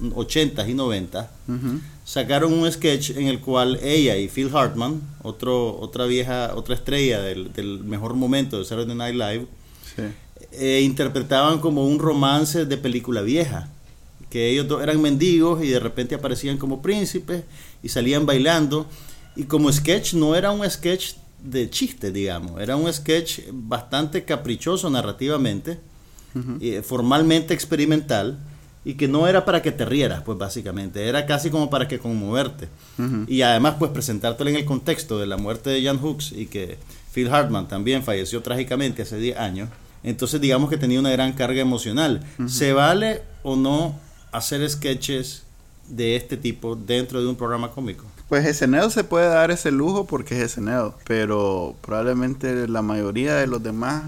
80s y 90s, uh -huh. sacaron un sketch en el cual ella y Phil Hartman, otro, otra vieja, otra estrella del, del mejor momento de Saturday Night Live, sí. eh, interpretaban como un romance de película vieja. Que ellos dos eran mendigos y de repente aparecían como príncipes y salían bailando. Y como sketch no era un sketch de chiste, digamos, era un sketch bastante caprichoso narrativamente, uh -huh. eh, formalmente experimental y que no era para que te rieras, pues básicamente, era casi como para que conmoverte. Y además, pues presentártelo en el contexto de la muerte de Jan Hooks y que Phil Hartman también falleció trágicamente hace 10 años. Entonces, digamos que tenía una gran carga emocional. ¿Se vale o no hacer sketches de este tipo dentro de un programa cómico? Pues SNL se puede dar ese lujo porque es SNL, pero probablemente la mayoría de los demás,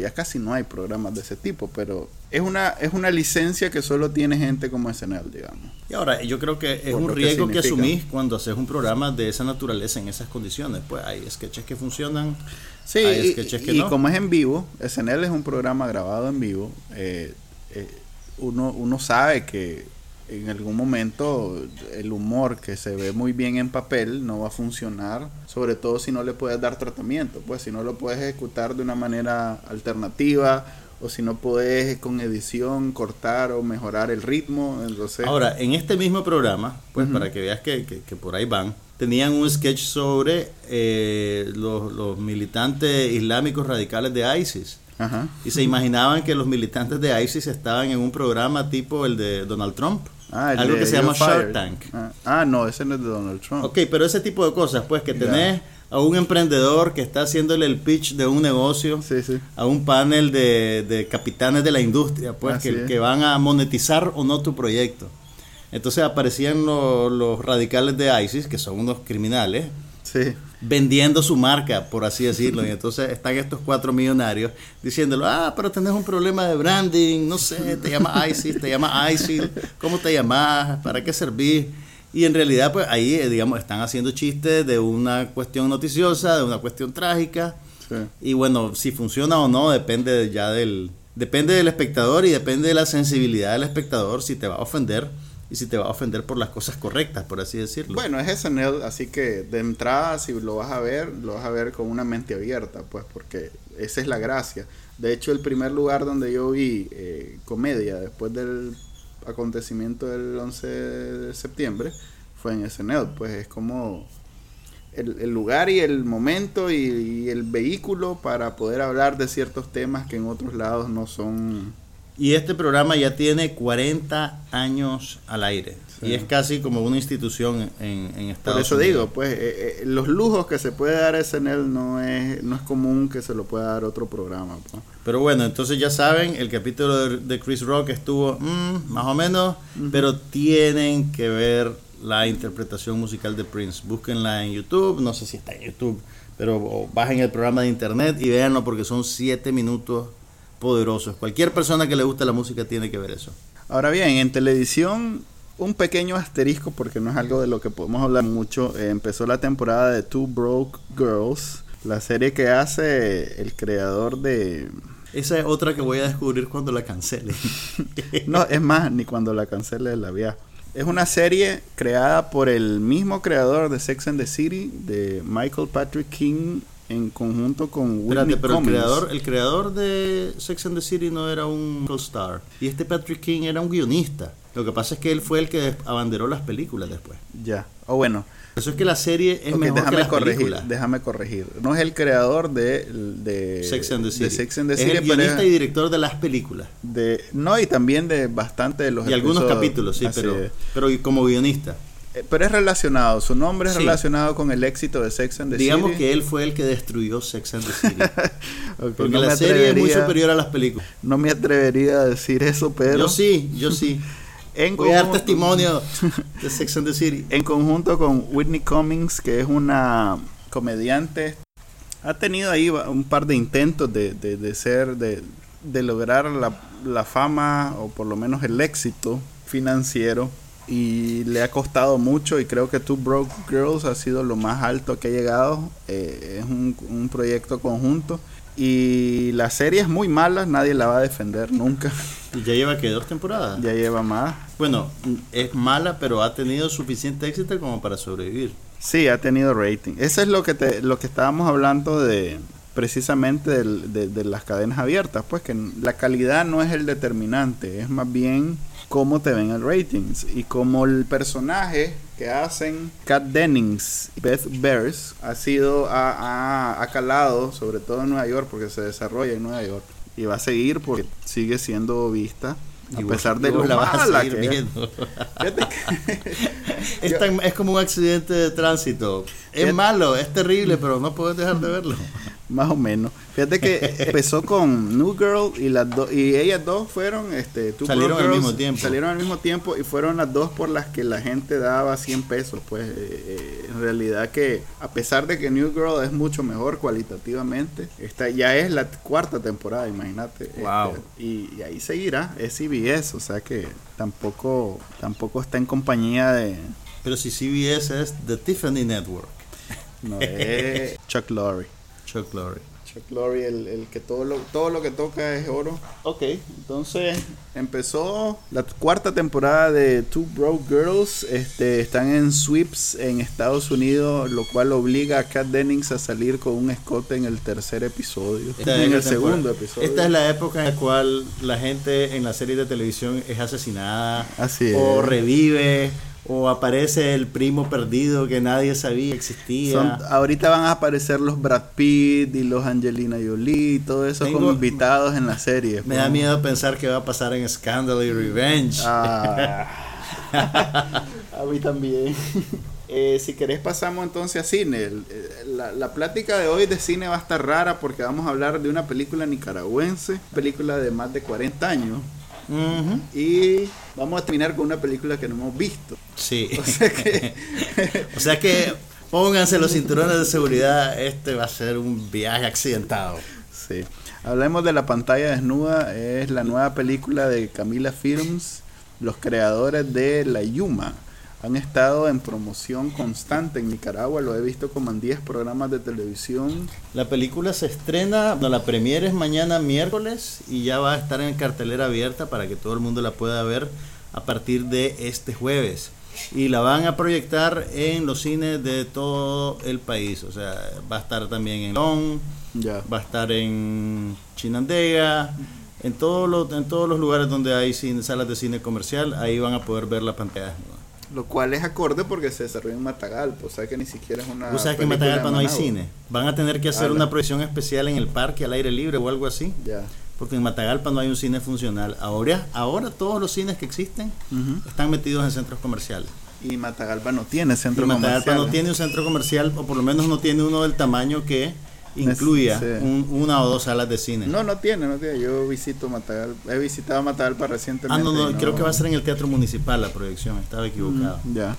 ya casi no hay programas de ese tipo, pero es una es una licencia que solo tiene gente como SNL, digamos. Y ahora, yo creo que es un riesgo que, asumís cuando haces un programa de esa naturaleza en esas condiciones. Pues hay sketches que funcionan, sí, hay sketches que y, como es en vivo, SNL es un programa grabado en vivo, eh, eh, uno, uno sabe que en algún momento el humor que se ve muy bien en papel no va a funcionar, sobre todo si no le puedes dar tratamiento, pues si no lo puedes ejecutar de una manera alternativa o si no puedes con edición cortar o mejorar el ritmo. Entonces... Ahora, en este mismo programa, pues para que veas que, que, por ahí van, tenían un sketch sobre eh, los, los militantes islámicos radicales de ISIS. Y se imaginaban que los militantes de ISIS estaban en un programa tipo el de Donald Trump. Ah, algo que se llama Shark Tank. Ah, ah, no, ese no es de Donald Trump. Ok, pero ese tipo de cosas, pues que tenés a un emprendedor que está haciéndole el pitch de un negocio, a un panel de, capitanes de la industria, pues que, que, van a monetizar o no tu proyecto. Entonces aparecían los radicales de ISIS, que son unos criminales, vendiendo su marca, por así decirlo. Y entonces están estos cuatro millonarios diciéndolo, ah, pero tenés un problema de branding, no sé, te llama ISIS, te llama ISIL, ¿cómo te llamas? ¿Para qué servís? Y en realidad, pues ahí, eh, digamos, están haciendo chistes de una cuestión noticiosa, de una cuestión trágica. Y bueno, si funciona o no depende ya del... Depende del espectador y depende de la sensibilidad del espectador si te va a ofender y si te va a ofender por las cosas correctas, por así decirlo. Bueno, es SNL, así que de entrada, si lo vas a ver, lo vas a ver con una mente abierta, pues, porque esa es la gracia. De hecho, el primer lugar donde yo vi eh, comedia después del acontecimiento del 11 de septiembre fue en SNL, pues es como el, lugar y el momento y, y el vehículo para poder hablar de ciertos temas que en otros lados no son y este programa ya tiene 40 años al aire. Y es casi como una institución en, en Estados Por eso digo, pues eh, eh, los lujos que se puede dar SNL no es, no es común que se lo pueda dar otro programa. Pues. Pero bueno, entonces ya saben, el capítulo de, Chris Rock estuvo mm, más o menos, pero tienen que ver la interpretación musical de Prince. Búsquenla en YouTube, no sé si está en YouTube, pero bajen el programa de internet y véanlo porque son 7 minutos poderosos. Cualquier persona que le guste la música tiene que ver eso. Ahora bien, en televisión, un pequeño asterisco, porque no es algo de lo que podemos hablar mucho. Eh, empezó la temporada de Two Broke Girls, la serie que hace el creador de... Esa es otra que voy a descubrir cuando la cancele. no, es más, ni cuando la cancele la vía. Es una serie creada por el mismo creador de Sex and the City, de Michael Patrick King en conjunto con Whitney pero el creador, el creador de Sex and the City no era un star y este Patrick King era un guionista. Lo que pasa es que él fue el que abanderó las películas después. Ya. O bueno. Eso es que la serie es mejor déjame que las corregir, Déjame corregir. No es el creador de, de Sex and the City. es el guionista y director de las películas. De, no, y también de bastante de los Y algunos capítulos, sí, pero, pero como guionista. Eh, pero es relacionado, su nombre es relacionado con el éxito de Sex and the City. Digamos que él fue el que destruyó Sex and the City. Porque la serie es muy superior a las películas. No me atrevería a decir eso, pero... Yo sí, yo sí. en Voy a dar testimonio de Sex and the City. En conjunto con Whitney Cummings, que es una comediante, ha tenido ahí un par de intentos de, de, ser, de, de lograr la, la fama o por lo menos el éxito financiero y le ha costado mucho y creo que Two Broke Girls ha sido lo más alto que ha llegado. Eh, es un, un, proyecto conjunto y la serie es muy mala, nadie la va a defender nunca. ¿Y ya lleva que dos temporadas? Ya lleva más. Bueno, es mala, pero ha tenido suficiente éxito como para sobrevivir. Sí, ha tenido rating. Eso es lo que te, lo que estábamos hablando de precisamente de, de las cadenas abiertas, pues que la calidad no es el determinante, es más bien cómo te ven el ratings y como el personaje que hacen Kat Dennings y Beth Bears ha sido ha, calado sobre todo en Nueva York porque se desarrolla en Nueva York y va a seguir porque sigue siendo vista A pesar de lo la vas a mala seguir que es. viendo. Tan- es como un accidente de tránsito. Es malo, es terrible, pero no puedes dejar de verlo. Más o menos. Fíjate que empezó con New Girl y las dos y ellas dos fueron este Two Salieron al mismo tiempo. Salieron al mismo tiempo y fueron las dos por las que la gente daba 100 pesos, pues eh, eh, en realidad que a pesar de que New Girl es mucho mejor cualitativamente, esta ya es la cuarta temporada, imagínate. Wow. Este, y, y ahí seguirá, es CBS, o sea que tampoco tampoco está en compañía de Pero si CBS es The Tiffany Network. no es Chuck Lorre. Chuck Lorre. Chuck Lorre, el, el que todo lo, todo lo que toca es oro. Ok, entonces empezó la cuarta temporada de Two Broke Girls. Este, están en sweeps en Estados Unidos, lo cual obliga a Kat Dennings a salir con un escote en el tercer episodio. Esta es en la el segundo episodio. Esta es la época en la cual la gente en la serie de televisión es asesinada Así o revive o aparece el primo perdido que nadie sabía existía. Son- ahorita van a aparecer los Brad Pitt y los Angelina Jolie, todo eso Tengo- como invitados en la serie. Me da miedo pensar qué va a pasar en Scandal y Revenge. Ah. a mí también. Eh, si querés pasamos entonces a cine. La, la plática de hoy de cine va a estar rara porque vamos a hablar de una película nicaragüense, película de más de 40 años. Y vamos a terminar con una película que no hemos visto. Sí. O sea que O sea que pónganse los cinturones de seguridad. Este va a ser un viaje accidentado. Sí. Hablemos de La pantalla desnuda. Es la nueva película de Camila Films, los creadores de La Yuma. Han estado en promoción constante en Nicaragua. Lo he visto como en 10 programas de televisión. La película se estrena, no, la premiere es mañana miércoles y ya va a estar en cartelera abierta para que todo el mundo la pueda ver a partir de este jueves. Y la van a proyectar en los cines de todo el país. O sea, va a estar también en León, Ya. va a estar en Chinandega, en todos los, en todos los lugares donde hay cine- salas de cine comercial, ahí van a poder ver la pantalla. Lo cual es acorde porque se desarrolla en Matagalpa. O sea que ni siquiera es una. Tú sabes que en Matagalpa no hay cine. Van a tener que hacer Ala. una proyección especial en el parque al aire libre o algo así. Ya. Porque en Matagalpa no hay un cine funcional. Ahora, ahora todos los cines que existen están metidos en centros comerciales. Y Matagalpa no tiene Y centro Matagalpa comercial. no tiene un centro comercial, o por lo menos no tiene uno del tamaño que incluya Sí. un- una o dos salas de cine. No, no tiene, no tiene. Yo visito Matagalpa. He visitado Matagalpa recientemente. ah, no, no, creo que va a ser en el Teatro Municipal la proyección, estaba equivocado. Mm, Ya.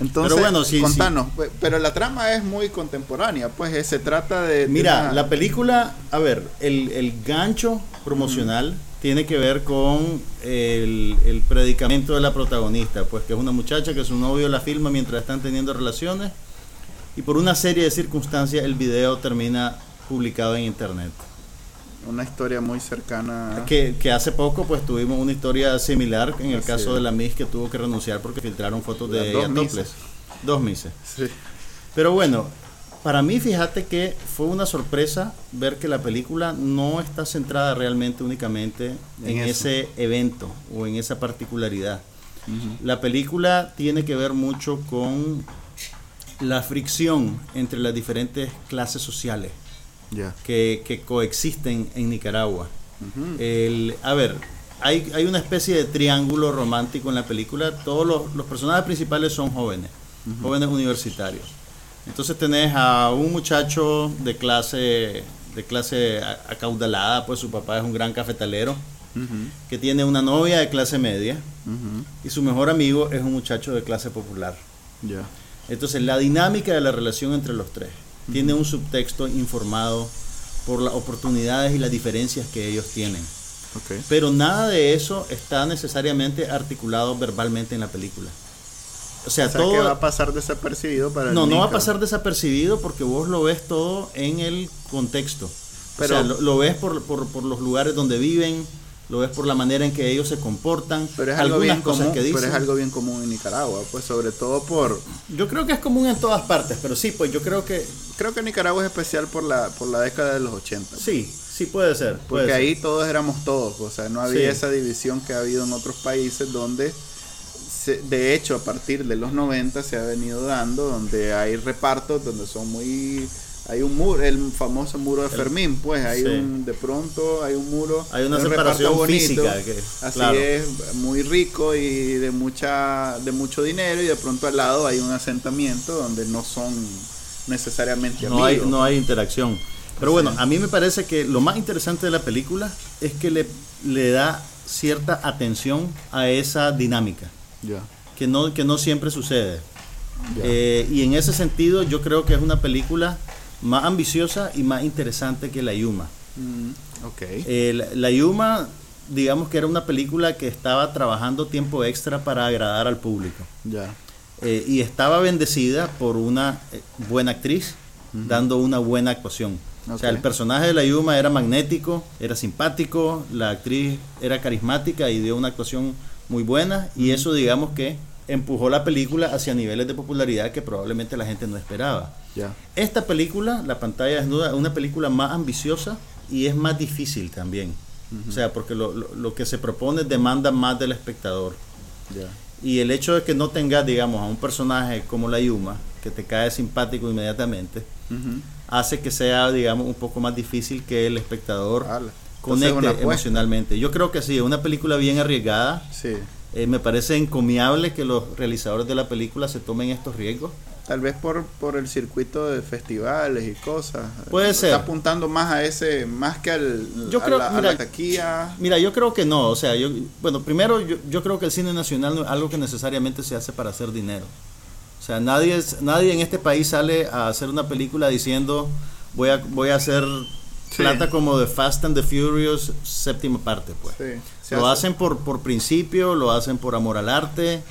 Entonces, Pero bueno, sí, contanos, pero la trama es muy contemporánea, pues eh, se trata de... de Mira, una- la película, a ver, el, el gancho promocional tiene que ver con el, el predicamento de la protagonista, pues que es una muchacha que su novio la filma mientras están teniendo relaciones y por una serie de circunstancias el video termina publicado en internet. Una historia muy cercana... Que, que hace poco pues tuvimos una historia similar en el caso de la Miss que tuvo que renunciar porque filtraron fotos de Las ella dos. Dos Misses. Sí. Pero bueno, para mí fíjate que fue una sorpresa ver que la película no está centrada realmente únicamente en, ese evento o en esa particularidad. La película tiene que ver mucho con la fricción entre las diferentes clases sociales que, que coexisten en Nicaragua. El, a ver, hay, hay una especie de triángulo romántico en la película. Todos los, los personajes principales son jóvenes, jóvenes universitarios. Entonces tenés a un muchacho de clase, de clase acaudalada, pues su papá es un gran cafetalero, que tiene una novia de clase media y su mejor amigo es un muchacho de clase popular. Ya. Entonces, la dinámica de la relación entre los tres tiene un subtexto informado por las oportunidades y las diferencias que ellos tienen. Pero nada de eso está necesariamente articulado verbalmente en la película. O sea, O sea, todo... que va a pasar desapercibido para el no, no va a pasar desapercibido porque vos lo ves todo en el contexto. Pero- o sea, lo, lo ves por, por, por los lugares donde viven, lo ves por la manera en que ellos se comportan, Pero es algo bien cosas común, que dicen. pero es algo bien común en Nicaragua, pues sobre todo por Yo creo que es común en todas partes, pero sí, pues yo creo que creo que Nicaragua es especial por la por la década de los 80. sí, sí puede ser. puede Porque ser. ahí todos éramos todos, o sea, no había Sí. esa división que ha habido en otros países donde, se- de hecho, a partir de los 90 se ha venido dando, donde hay repartos, donde son muy hay un muro, el famoso muro de Fermín, pues hay un, de pronto hay un muro, hay una separación física, así es, muy rico y de mucha, de mucho dinero y de pronto al lado hay un asentamiento donde no son necesariamente no Hay, no hay interacción. Pero bueno, a mí me parece que lo más interesante de la película es que le, le da cierta atención a esa dinámica. Que, no, que no siempre sucede. Eh, y en ese sentido yo creo que es una película más ambiciosa y más interesante que La Yuma. Mm, eh, la, Yuma, digamos que era una película que estaba trabajando tiempo extra para agradar al público. Eh, y estaba bendecida por una buena actriz, dando una buena actuación. O sea, el personaje de la Yuma era magnético, era simpático, la actriz era carismática y dio una actuación muy buena y eso digamos que empujó la película hacia niveles de popularidad que probablemente la gente no esperaba. Esta película, La pantalla desnuda, es una película más ambiciosa y es más difícil también. O sea, porque lo, lo, que se propone demanda más del espectador. Y el hecho de que no tengas, digamos, a un personaje como la Yuma, que te cae simpático inmediatamente, hace que sea, digamos, un poco más difícil que el espectador conecte emocionalmente. Yo creo que sí, es una película bien arriesgada. Sí. Eh, me parece encomiable que los realizadores de la película se tomen estos riesgos. Tal vez por, por el circuito de festivales y cosas. Puede ser. Está apuntando más a ese, más que al, yo creo, a, la, taquilla. Mira, yo creo que no. O sea, yo, bueno, primero yo, yo creo que el cine nacional no es algo que necesariamente se hace para hacer dinero. O sea, nadie, nadie en este país sale a hacer una película diciendo voy a, voy a hacer plata como de Fast and the Furious séptima parte, pues. lo hacen por, por principio, lo hacen por amor al arte.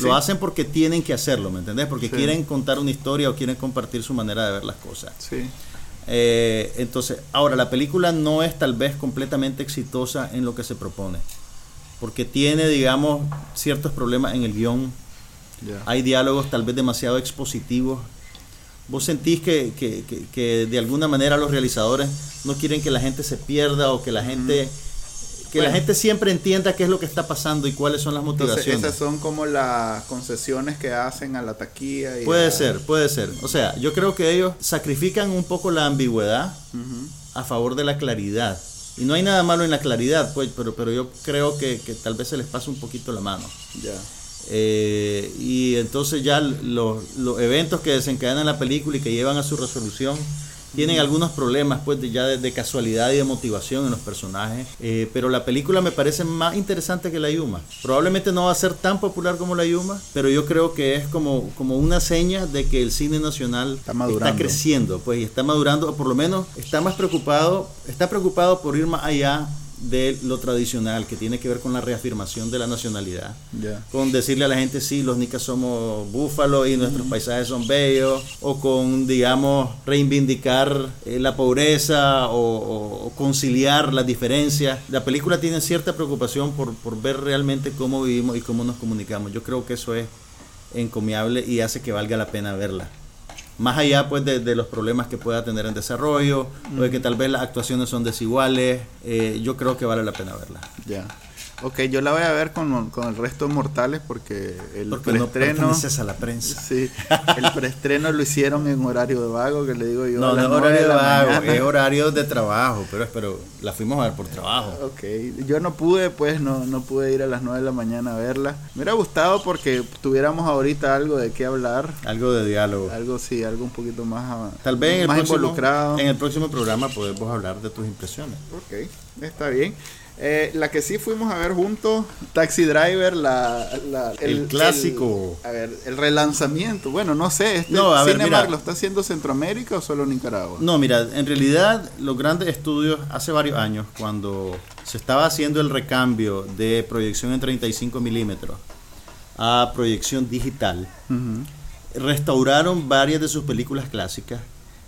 Lo hacen porque tienen que hacerlo, ¿me entendés? Porque quieren contar una historia o quieren compartir su manera de ver las cosas. Eh, entonces, ahora, la película no es tal vez completamente exitosa en lo que se propone. Porque tiene, digamos, ciertos problemas en el guion. Hay diálogos tal vez demasiado expositivos ¿Vos sentís que, que, que, de alguna manera los realizadores no quieren que la gente se pierda o que la gente que la gente siempre entienda qué es lo que está pasando y cuáles son las motivaciones? esas son como las concesiones que hacen a la taquilla. Y puede ser, puede ser. O sea, yo creo que ellos sacrifican un poco la ambigüedad a favor de la claridad. Y no hay nada malo en la claridad, pues, pero, pero yo creo que, que tal vez se les pasa un poquito la mano. Ya. Eh, y entonces ya los, eventos que desencadenan la película y que llevan a su resolución tienen algunos problemas pues de, ya de, casualidad y de motivación en los personajes eh, pero la película me parece más interesante que la Yuma. Probablemente no va a ser tan popular como la Yuma pero yo creo que es como, como una seña de que el cine nacional está, está creciendo pues y está madurando o por lo menos está más preocupado está preocupado por ir más allá de lo tradicional que tiene que ver con la reafirmación de la nacionalidad. Con decirle a la gente, sí, los nicas somos búfalos y nuestros paisajes son bellos, o con, digamos, reivindicar eh, la pobreza o, conciliar las diferencias. La película tiene cierta preocupación por, por ver realmente cómo vivimos y cómo nos comunicamos. Yo creo que eso es encomiable y hace que valga la pena verla más allá pues de, los problemas que pueda tener en desarrollo o de que tal vez las actuaciones son desiguales eh, yo creo que vale la pena verla. Ya Ok, yo la voy a ver con, con el resto de mortales porque el preestreno. No a la prensa. Sí, el preestreno lo hicieron en horario de vago, que le digo yo. No, no es horario de, vago, es horario de trabajo, pero, pero la fuimos a ver por trabajo. Ok, yo no pude, pues no, no pude ir a las 9 de la mañana a verla. Me hubiera gustado porque tuviéramos ahorita algo de qué hablar. Algo de diálogo. Algo, sí, algo un poquito más, Tal vez más involucrado. En el próximo programa podemos hablar de tus impresiones. Ok, está bien. Eh, la que sí fuimos a ver juntos, Taxi Driver, la, el, clásico. a ver, el relanzamiento. Bueno, no sé, este no, a ver, mira, ¿lo está haciendo Centroamérica o solo Nicaragua? No, mira, en realidad los grandes estudios hace varios años, cuando se estaba haciendo el recambio de proyección en 35 milímetros a proyección digital, restauraron varias de sus películas clásicas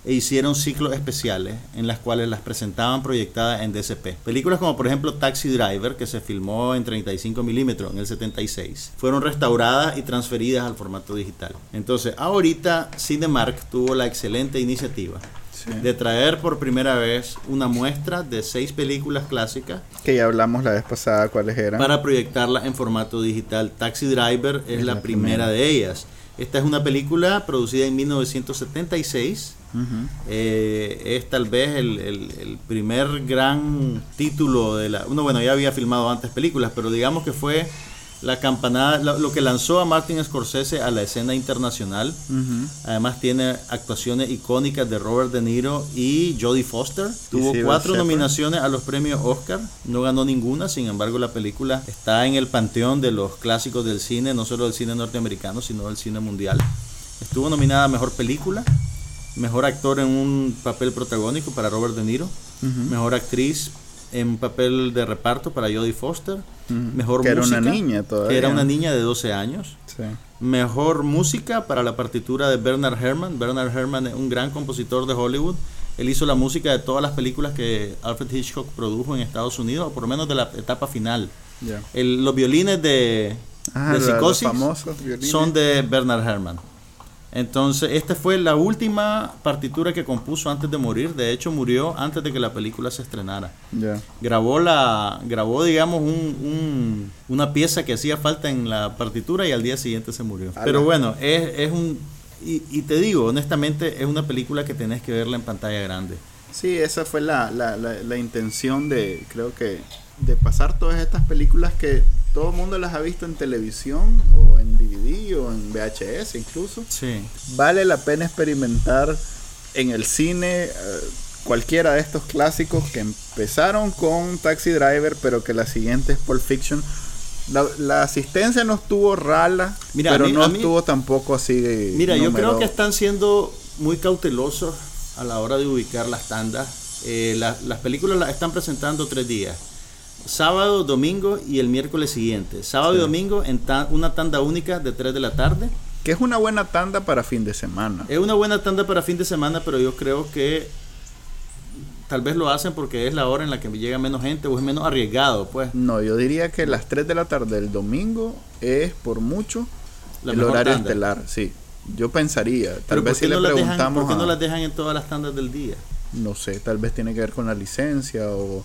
e hicieron ciclos especiales en las cuales las presentaban proyectadas en DCP. Películas como por ejemplo Taxi Driver, que se filmó en 35 milímetros en el 76, fueron restauradas y transferidas al formato digital. Entonces, ahorita Cinemark tuvo la excelente iniciativa de traer por primera vez una muestra de seis películas clásicas. Que ya hablamos la vez pasada cuáles eran. Para proyectarlas en formato digital. Taxi Driver es, la, primera de ellas Esta es una película producida en 1976. Eh, es tal vez el, el- el primer gran título de la... Uno, bueno, ya había filmado antes películas, pero digamos que fue la campanada, lo, que lanzó a Martin Scorsese a la escena internacional. Además tiene actuaciones icónicas de Robert De Niro y Jodie Foster. Tuvo cuatro nominaciones a los premios Oscar, no ganó ninguna, sin embargo la película está en el panteón de los clásicos del cine, no solo del cine norteamericano, sino del cine mundial. Estuvo nominada a Mejor Película, Mejor Actor en un papel protagónico para Robert De Niro, Mejor Actriz en papel de reparto para Jodie Foster, Mejor Que era una niña todavía. que era una niña de 12 años, Sí. Mejor música para la partitura de Bernard Herrmann. Bernard Herrmann es un gran compositor de Hollywood. Él hizo la música de todas las películas que Alfred Hitchcock produjo en Estados Unidos, o por lo menos de la etapa final. El- los violines de, Ah, de Psicosis son de Bernard Herrmann. Entonces, esta fue la última partitura que compuso antes de morir. De hecho, murió antes de que la película se estrenara Ya. grabó la grabó digamos un, un- una pieza que hacía falta en la partitura y al día siguiente se murió Ala. pero bueno es, es un y, y te digo honestamente es una película que tenés que verla en pantalla grande Sí, esa fue la, la, la, la intención de, creo que, de pasar todas estas películas que todo el mundo las ha visto en televisión o en DVD o en VHS incluso. sí Vale la pena experimentar en el cine eh, cualquiera de estos clásicos que empezaron con Taxi Driver, pero que la siguiente es Pulp Fiction. La, la asistencia no estuvo rala, Mira, pero mí- no mí- estuvo tampoco así de mira yo creo que están siendo muy cautelosos a la hora de ubicar las tandas Eh, la- las películas las están presentando tres días sábado domingo y el miércoles siguiente sábado y domingo en ta- una tanda única de 3 de la tarde que es una buena tanda para fin de semana. Es una buena tanda para fin de semana, pero yo creo que tal vez lo hacen porque es la hora en la que llega menos gente o es menos arriesgado, pues. No, yo diría que las 3 de la tarde del domingo es por mucho La el horario tanda. estelar, sí. Yo pensaría, tal vez ¿por si le no dejan, preguntamos ¿por qué no las dejan en todas las tandas del día? no sé, tal vez tiene que ver con la licencia o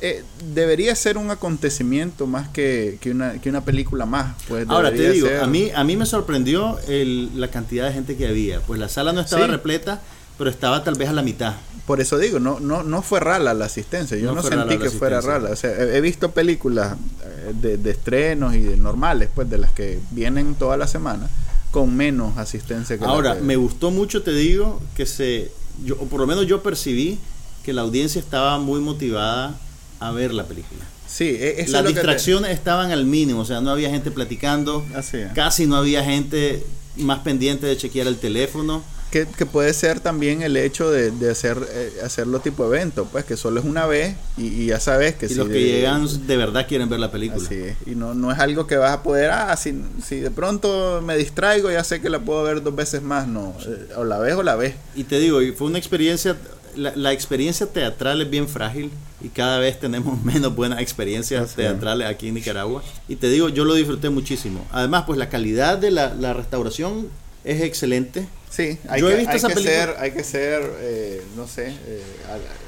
eh, debería ser un acontecimiento más que, que una, que una película más. Pues Ahora te digo, ser- a mí, a mí me sorprendió el- la cantidad de gente que había. Pues la sala no estaba Sí. repleta, pero estaba tal vez a la mitad. Por eso digo, no, no, no fue rala la asistencia. Yo No sentí la que fuera rala. O sea, he, he visto películas eh, de, de estrenos y de normales, pues de las que vienen toda la semana, con menos asistencia que la Ahora, que- me gustó mucho, te digo, que se, yo, o por lo menos yo percibí que la audiencia estaba muy motivada a ver la película. Sí, e- eso Las es lo que te- distracciones estaban al mínimo, o sea, no había gente platicando, Así casi no había gente más pendiente de chequear el teléfono. Que, que puede ser también el hecho de, de hacer eh, hacerlo tipo evento, pues que solo es una vez y, y ya sabes que y si los que de- llegan de verdad quieren ver la película. Así es. Y no, no es algo que vas a poder, ah, si, si de pronto me distraigo, ya sé que la puedo ver dos veces más. No, Eh, o la ves o la ves. Y te digo, y fue una experiencia, la, la experiencia teatral es bien frágil y cada vez tenemos menos buenas experiencias teatrales aquí en Nicaragua. Y te digo, yo lo disfruté muchísimo. Además, pues la calidad de la, la restauración es excelente. Sí, hay Yo he que, visto hay esa que ser, hay que ser eh, no sé, eh,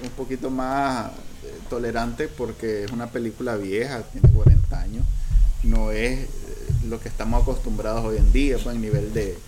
un poquito más eh, tolerante porque es una película vieja, tiene 40 años. No es eh, lo que estamos acostumbrados hoy en día, pues en nivel de,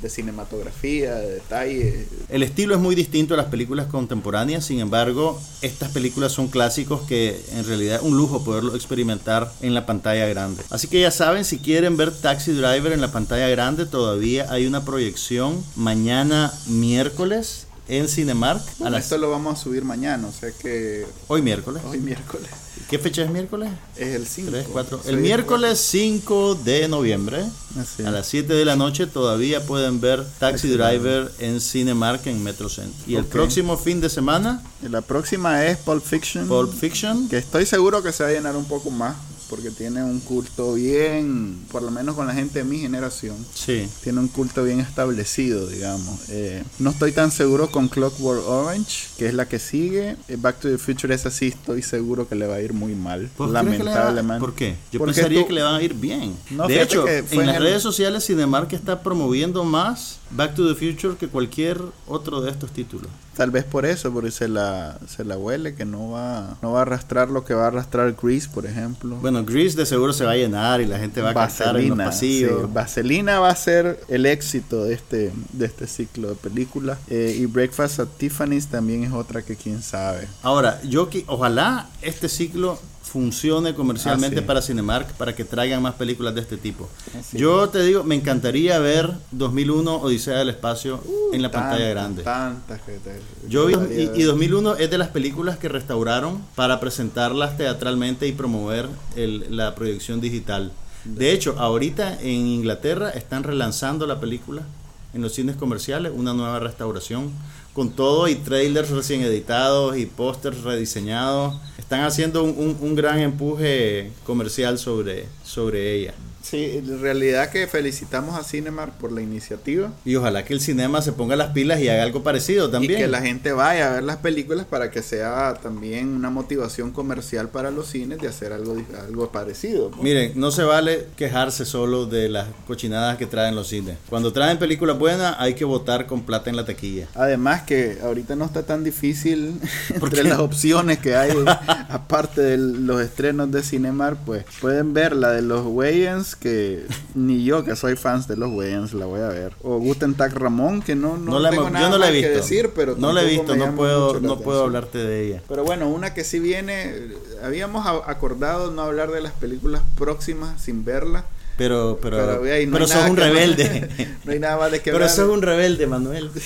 de cinematografía, de detalle. El estilo es muy distinto a las películas contemporáneas, sin embargo, estas películas son clásicos que en realidad es un lujo poderlo experimentar en la pantalla grande. Así que ya saben, si quieren ver Taxi Driver en la pantalla grande, todavía hay una proyección mañana miércoles en Cinemark. A Bueno, las, esto lo vamos a subir mañana, o sea que hoy miércoles. hoy miércoles ¿Qué fecha es miércoles? es el 5. 3, 4. El miércoles 5 de noviembre. Así. A las 7 de la noche todavía pueden ver Taxi Driver en Cinemark en Metrocentro. Y el próximo fin de semana, La próxima es Pulp Fiction. Pulp Fiction. Que estoy seguro que se va a llenar un poco más. Porque tiene un culto bien, por lo menos con la gente de mi generación. Sí. Tiene un culto bien establecido, digamos. Eh, no estoy tan seguro con Clockwork Orange, que es la que sigue. Eh, Back to the Future es así, estoy seguro que le va a ir muy mal. ¿Vos crees que le va- Lamentablemente. ¿Por qué? Yo Porque pensaría tú- que le van a ir bien. No, de hecho, en las el- redes sociales Cinemark está promoviendo más Back to the Future que cualquier otro de estos títulos. Tal vez por eso, porque se la, se la huele que no va, no va a arrastrar lo que va a arrastrar Grease, por ejemplo. Bueno, Grease de seguro se va a llenar y la gente va a cantar en los pasillos. Sí. Vaselina va a ser el éxito de este, de este ciclo de películas. Eh, y Breakfast at Tiffany's también es otra que quién sabe. Ahora, yo que ojalá este ciclo funcione comercialmente Ah, sí. para Cinemark para que traigan más películas de este tipo. Yo te digo, me encantaría ver 2001 Odisea del Espacio en la pantalla grande. Tantas que te- Yo vi, y, y 2001 es de las películas que restauraron para presentarlas teatralmente y promover el- la proyección digital. De hecho, ahorita en Inglaterra están relanzando la película en los cines comerciales, una nueva restauración, con todo y trailers recién editados y pósters rediseñados. Están haciendo un, un- un gran empuje comercial sobre, sobre ella. Sí, en realidad que felicitamos a Cinemark por la iniciativa. Y ojalá que el cinema se ponga las pilas y haga algo parecido también. Y que la gente vaya a ver las películas para que sea también una motivación comercial para los cines de hacer algo, algo parecido. pues. Miren, no se vale quejarse solo de las cochinadas que traen los cines. Cuando traen películas buenas hay que votar con plata en la taquilla. Además que ahorita no está tan difícil ¿Por entre qué? las opciones que hay, aparte de los estrenos de Cinemark, pues pueden ver la de los Wayans, que ni yo que soy fans de los Wayans la voy a ver. O Guten Tag Ramón, que no, no, No la tengo hemos- nada yo no la he más que visto. decir, pero no la he visto, no puedo, no puedo hablarte de ella. Pero bueno, una que sí viene, habíamos acordado no hablar de las películas próximas sin verlas. Pero, pero, Pero, no pero sos un rebelde. no hay nada más de que pero hablar. sos un rebelde, Manuel.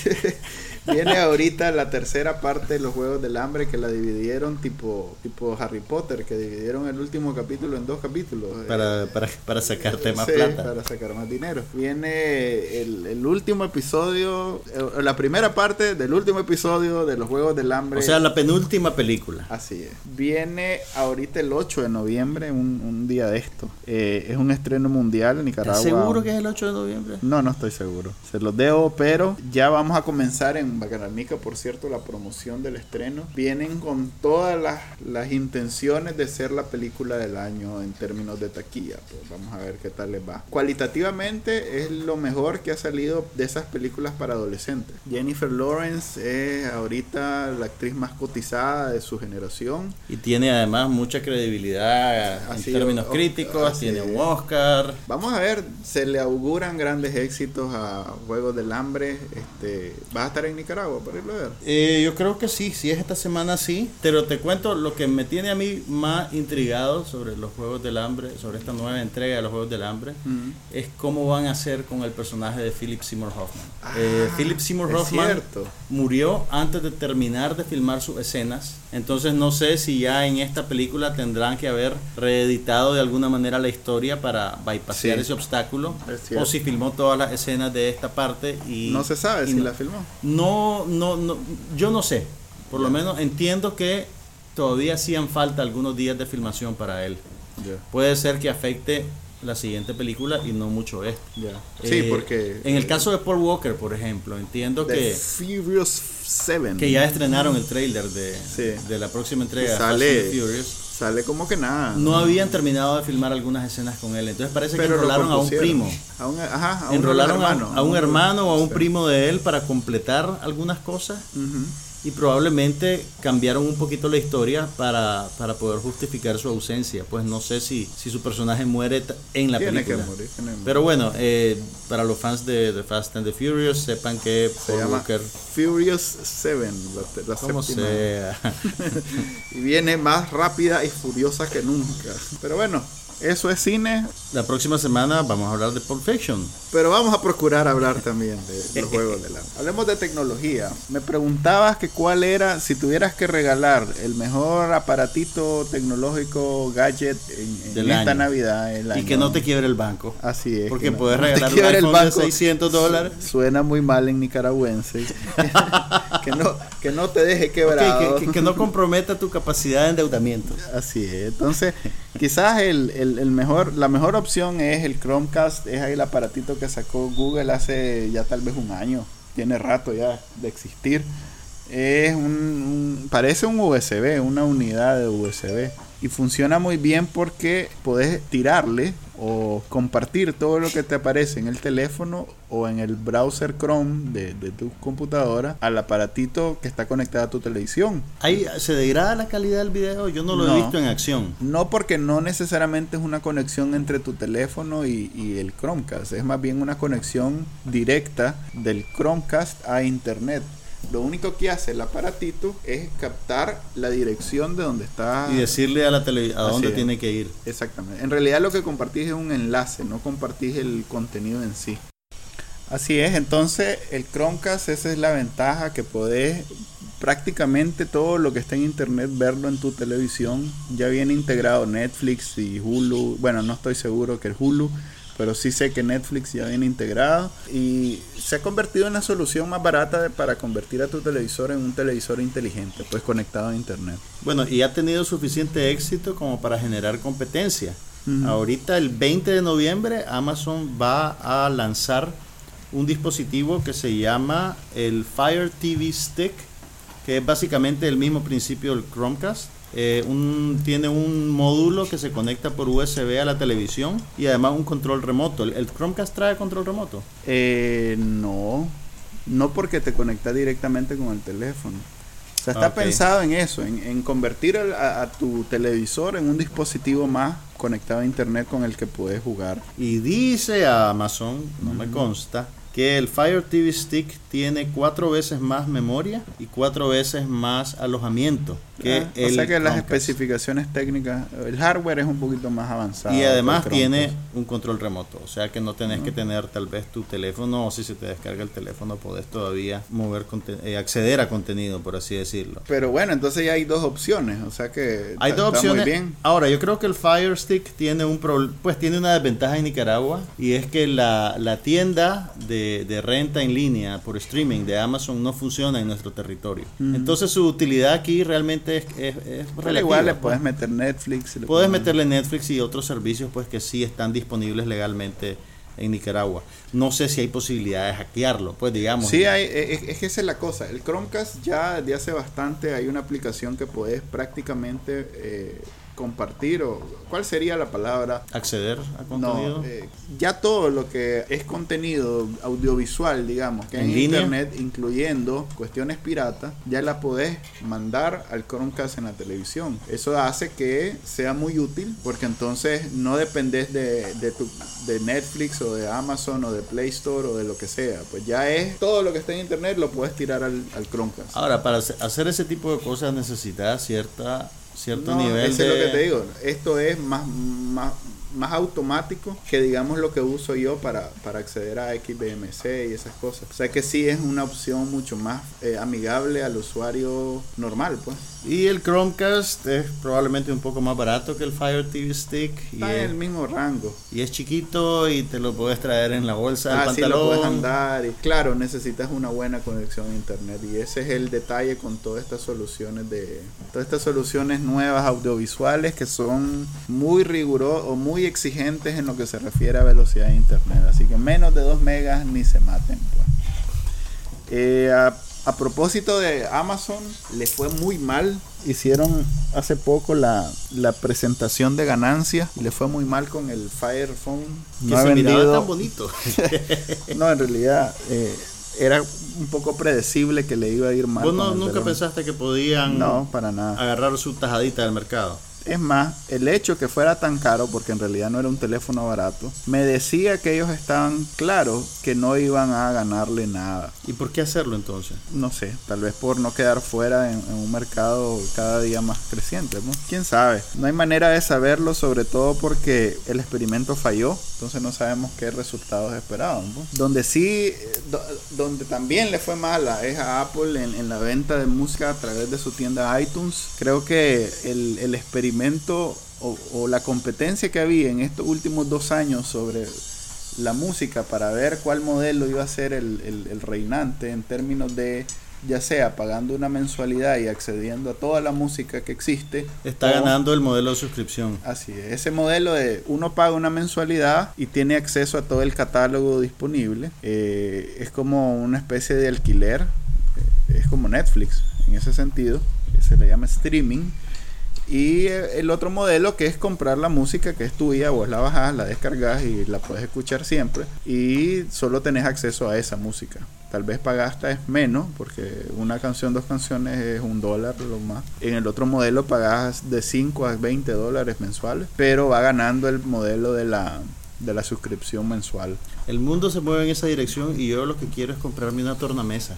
Viene ahorita la tercera parte de los Juegos del Hambre que la dividieron tipo tipo Harry Potter, que dividieron el último capítulo en dos capítulos. Para, para, para sacarte más Sí, plata. Para sacar más dinero. Viene el, el último episodio, eh, la primera parte del último episodio de los Juegos del Hambre. O sea, la penúltima película. Así es. Viene ahorita el 8 de noviembre, un, un día de esto. Eh, es un estreno mundial en Nicaragua. ¿Estás seguro que es el 8 de noviembre? No, no estoy seguro. Se los debo, pero ya vamos a comenzar en Bacananica, por cierto, la promoción del estreno. Vienen con todas las, las intenciones de ser la película del año en términos de taquilla. Pues vamos a ver qué tal les va. Cualitativamente es lo mejor que ha salido de esas películas para adolescentes. Jennifer Lawrence es ahorita la actriz más cotizada de su generación. Y tiene además mucha credibilidad en Así, términos o- críticos, así tiene un Oscar. Vamos a ver, se le auguran grandes éxitos a Juegos del Hambre. Este, ¿Vas a estar en Nicaragua para irlo a ver? Eh, yo creo que sí, si es esta semana sí. Pero te cuento lo que me tiene a mí más intrigado sobre los Juegos del Hambre, sobre esta nueva entrega de los Juegos del Hambre, es cómo van a hacer con el personaje de Philip Seymour Hoffman. Eh, Ah, Philip Seymour Hoffman cierto. murió antes de terminar de filmar sus escenas. Entonces no sé si ya en esta película tendrán que haber reeditado de alguna manera la historia para bypassear Sí. ese obstáculo. Es. O si filmó todas las escenas de esta parte y... No se sabe y si no- la filmó. no, no, no, yo no sé. Por lo menos entiendo que todavía hacían falta algunos días de filmación para él. Puede ser que afecte la siguiente película y no mucho esto. Ya. Sí, Eh, porque. En el caso de Paul Walker, por ejemplo, entiendo The que, Furious 7. que ya estrenaron el trailer de, Sí. de la próxima entrega Sale- Fast and the Furious. Sale como que nada. No habían terminado de filmar algunas escenas con él. Entonces parece que Pero enrolaron a un primo. A un, ajá, a un Enrolaron a, hermano. a un hermano o a un primo de él para completar algunas cosas. Y probablemente cambiaron un poquito la historia para, para poder justificar su ausencia. Pues no sé si, si su personaje muere en la Tiene película. que morir. tiene que morir. Pero bueno, eh, para los fans de The Fast and the Furious, sepan que Se Paul llama Walker, Furious 7. La, la como séptima. sea, y viene más rápida y furiosa que nunca. Pero bueno, eso es cine. la próxima semana vamos a hablar de Pulp Fiction. Pero vamos a procurar hablar también de los juegos del hambre. Hablemos de tecnología. Me preguntabas que cuál era, si tuvieras que regalar el mejor aparatito tecnológico, gadget en, esta año. Navidad. el Y que no te quiebre el banco. Así es. Porque que no- puedes no regalar un quiebre el iPhone de banco. 600 dólares. Suena muy mal en nicaragüense. que, no, que no te deje quebrado. que, que- que no comprometa tu capacidad de endeudamiento. Así es. Entonces, quizás el, el- el mejor, la mejor opción es el Chromecast. Es ahí el aparatito que sacó Google hace ya tal vez un año. Tiene rato ya de existir. Es un, un- parece un USB, una unidad de USB. Y funciona muy bien porque podés tirarle o compartir todo lo que te aparece en el teléfono o en el browser Chrome de, de tu computadora al aparatito que está conectado a tu televisión. Ahí se degrada la calidad del video, yo no lo he visto en acción. No porque no necesariamente es una conexión entre tu teléfono y, y el Chromecast, es más bien una conexión directa del Chromecast a internet. Lo único que hace el aparatito es captar la dirección de donde está. Y decirle a la televisión a dónde tiene que ir. Exactamente. En realidad lo que compartís es un enlace, no compartís el contenido en sí. Así es, entonces el Chromecast, esa es la ventaja que podés prácticamente todo lo que está en internet verlo en tu televisión. Ya viene integrado Netflix y Hulu. Bueno, no estoy seguro que el Hulu, pero sí sé que Netflix ya viene integrado y se ha convertido en la solución más barata para convertir a tu televisor en un televisor inteligente, pues conectado a internet. Bueno, y ha tenido suficiente éxito como para generar competencia. Ahorita el 20 de noviembre Amazon va a lanzar un dispositivo que se llama el Fire TV Stick, que es básicamente el mismo principio del Chromecast eh, un, tiene un módulo que se conecta por USB a la televisión y además un control remoto. ¿El, Chromecast trae control remoto? Eh, no, no porque te conecta directamente con el teléfono. O sea, está pensado en eso, en, convertir a, tu televisor en un dispositivo más conectado a internet con el que puedes jugar. Y dice Amazon, no me consta, que el Fire TV Stick tiene cuatro veces más memoria y cuatro veces más alojamiento que ah, o sea que las especificaciones técnicas, el hardware es un poquito más avanzado. Y además tiene un control remoto, o sea que no tenés que tener tal vez tu teléfono o si se te descarga el teléfono podés todavía mover eh, acceder a contenido, por así decirlo. Pero bueno, entonces ya hay dos opciones, o sea que hay dos opciones. bien. Ahora, yo creo que el Fire Stick tiene un pues tiene una desventaja en Nicaragua y es que la, la tienda de, de, renta en línea por streaming de Amazon no funciona en nuestro territorio. Entonces su utilidad aquí realmente es, es, igual le puedes meter Netflix. puedes meterle Netflix y otros servicios pues que sí están disponibles legalmente en Nicaragua. No sé si hay posibilidad de hackearlo, pues digamos. Sí, hay, es, es, que esa es la cosa. El Chromecast ya de hace bastante hay una aplicación que puedes prácticamente eh, compartir o cuál sería la palabra acceder a contenido. eh, ya todo lo que es contenido audiovisual digamos que en, internet incluyendo cuestiones piratas ya la podés mandar al Chromecast en la televisión. Eso hace que sea muy útil porque entonces no dependes de, de, tu, de Netflix o de Amazon o de Play Store o de lo que sea. Pues ya es todo lo que está en internet lo puedes tirar al, al Chromecast. Ahora para hacer ese tipo de cosas necesitas cierta cierto nivel ese es lo que te digo esto es más, más más automático que digamos lo que uso yo para, para acceder a XBMC y esas cosas. O sea que sí es una opción mucho más eh, amigable al usuario normal, pues. Y el Chromecast es probablemente un poco más barato que el Fire TV Stick. Está y en el mismo rango. Y es chiquito y te lo puedes traer en la bolsa del ah, pantalón. Sí, lo puedes andar. Y claro, necesitas una buena conexión a internet. Y ese es el detalle con todas estas soluciones de todas estas soluciones nuevas audiovisuales que son muy rigurosas o muy exigentes en lo que se refiere a velocidad de internet. Así que menos de 2 megas ni se maten. Pues. Eh, a, propósito de Amazon, le fue muy mal. Hicieron hace poco la, presentación de ganancias. Le fue muy mal con el Fire Phone. No ha vendido... tan bonito. no, en realidad eh, era un poco predecible que le iba a ir mal. ¿Vos nunca pensaste que podían no, para nada. agarrar su tajadita del mercado? Es más, el hecho que fuera tan caro, porque en realidad no era un teléfono barato, me decía que ellos estaban claros que no iban a ganarle nada. ¿Y por qué hacerlo entonces? No sé, tal vez por no quedar fuera en, un mercado cada día más creciente, ¿no? ¿Quién sabe? No hay manera de saberlo, sobre todo porque el experimento falló, entonces no sabemos qué resultados esperaban. Donde sí, donde también le fue mala es a Apple en, la venta de música a través de su tienda iTunes. Creo que el, el experimento o, la competencia que había en estos últimos dos años sobre la música para ver cuál modelo iba a ser el, reinante en términos de ya sea pagando una mensualidad y accediendo a toda la música que existe. Está ganando el modelo de suscripción. Así es, ese modelo de uno paga una mensualidad y tiene acceso a todo el catálogo disponible. Eh, es como una especie de alquiler, eh, es como Netflix en ese sentido, se le llama streaming Y eh, el otro modelo que es comprar la música que es tuya, vos la bajás, la descargas y la puedes escuchar siempre. Y solo tenés acceso a esa música. Tal vez pagaste es menos, porque una canción, dos canciones es un dólar lo más. En el otro modelo pagas de 5 a 20 dólares mensuales, pero va ganando el modelo de la, de la suscripción mensual. El mundo se mueve en esa dirección y yo lo que quiero es comprarme una tornamesa.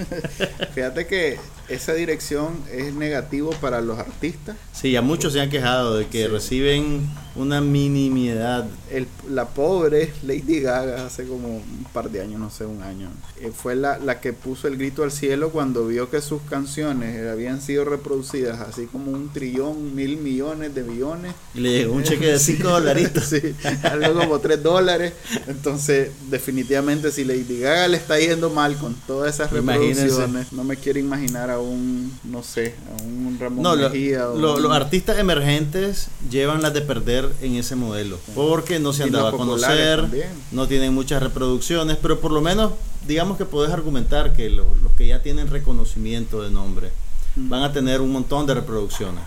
Fíjate que esa dirección es negativo para los artistas. Sí, ya muchos se han quejado de que reciben una minimidad. El, la pobre Lady Gaga hace como un par de años, no sé, un año, eh, fue la, la que puso el grito al cielo cuando vio que sus canciones habían sido reproducidas así como un trillón, mil millones de billones. Y le llegó un cheque de 5 dolaritos. sí, algo como 3 dólares. Entonces, definitivamente, si Lady Gaga le está yendo mal con todas esas reproducciones, no me quiero imaginar a un, no sé, a un Ramón No, lo- Mejía. o lo- un- los artistas emergentes llevan las de perder en ese modelo. Porque no se han dado a conocer, también. no tienen muchas reproducciones, pero por lo menos, digamos que puedes argumentar que lo- los que ya tienen reconocimiento de nombre Mm. van a tener un montón de reproducciones.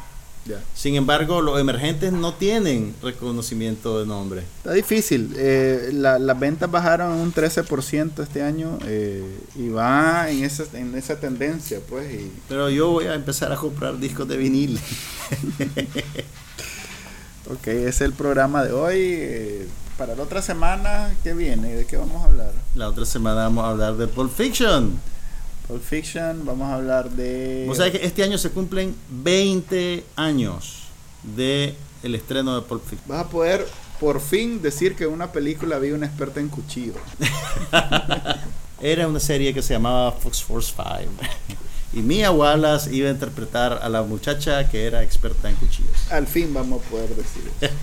Ya. Sin embargo, los emergentes no tienen reconocimiento de nombre. Está difícil. Eh, la- las ventas bajaron un 13% este año eh, y va en esa, en esa tendencia, pues. Y Pero yo voy a empezar a comprar discos de vinil. Ok, es el programa de hoy. Eh, para la otra semana, ¿qué viene? ¿De qué vamos a hablar? La otra semana vamos a hablar de Pulp Fiction. Pulp Fiction, vamos a hablar de... Vos sabés que este año se cumplen 20 años de el estreno de Pulp Fiction. Vas a poder por fin decir que en una película había una experta en cuchillo. Era una serie que se llamaba Fox Force 5. Y Mia Wallace iba a interpretar a la muchacha que era experta en cuchillos. Al fin vamos a poder decir eso.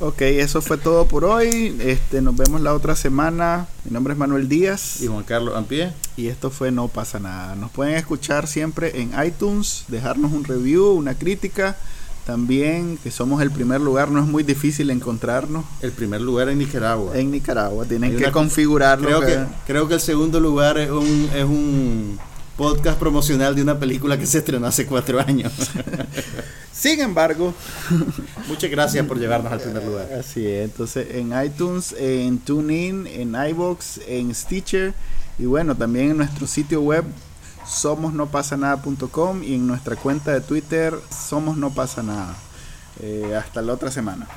ok, eso fue todo por hoy. Este, nos vemos la otra semana. Mi nombre es Manuel Díaz. Y Juan Carlos Ampie. Y esto fue No pasa nada. Nos pueden escuchar siempre en iTunes, dejarnos un review, una crítica. También que somos el primer lugar, no es muy difícil encontrarnos El primer lugar en Nicaragua. en Nicaragua. Tienen Hay que una- configurarlo. Creo que, que- creo que el segundo lugar es un, es un podcast promocional de una película que se estrenó hace cuatro años. Sin embargo, Muchas gracias por llevarnos al primer lugar. así es. Entonces en iTunes, en TuneIn, en iBox, en Stitcher y bueno, también en nuestro sitio web somosnopasanada.com y en nuestra cuenta de Twitter somos no pasa nada. Eh, hasta la otra semana.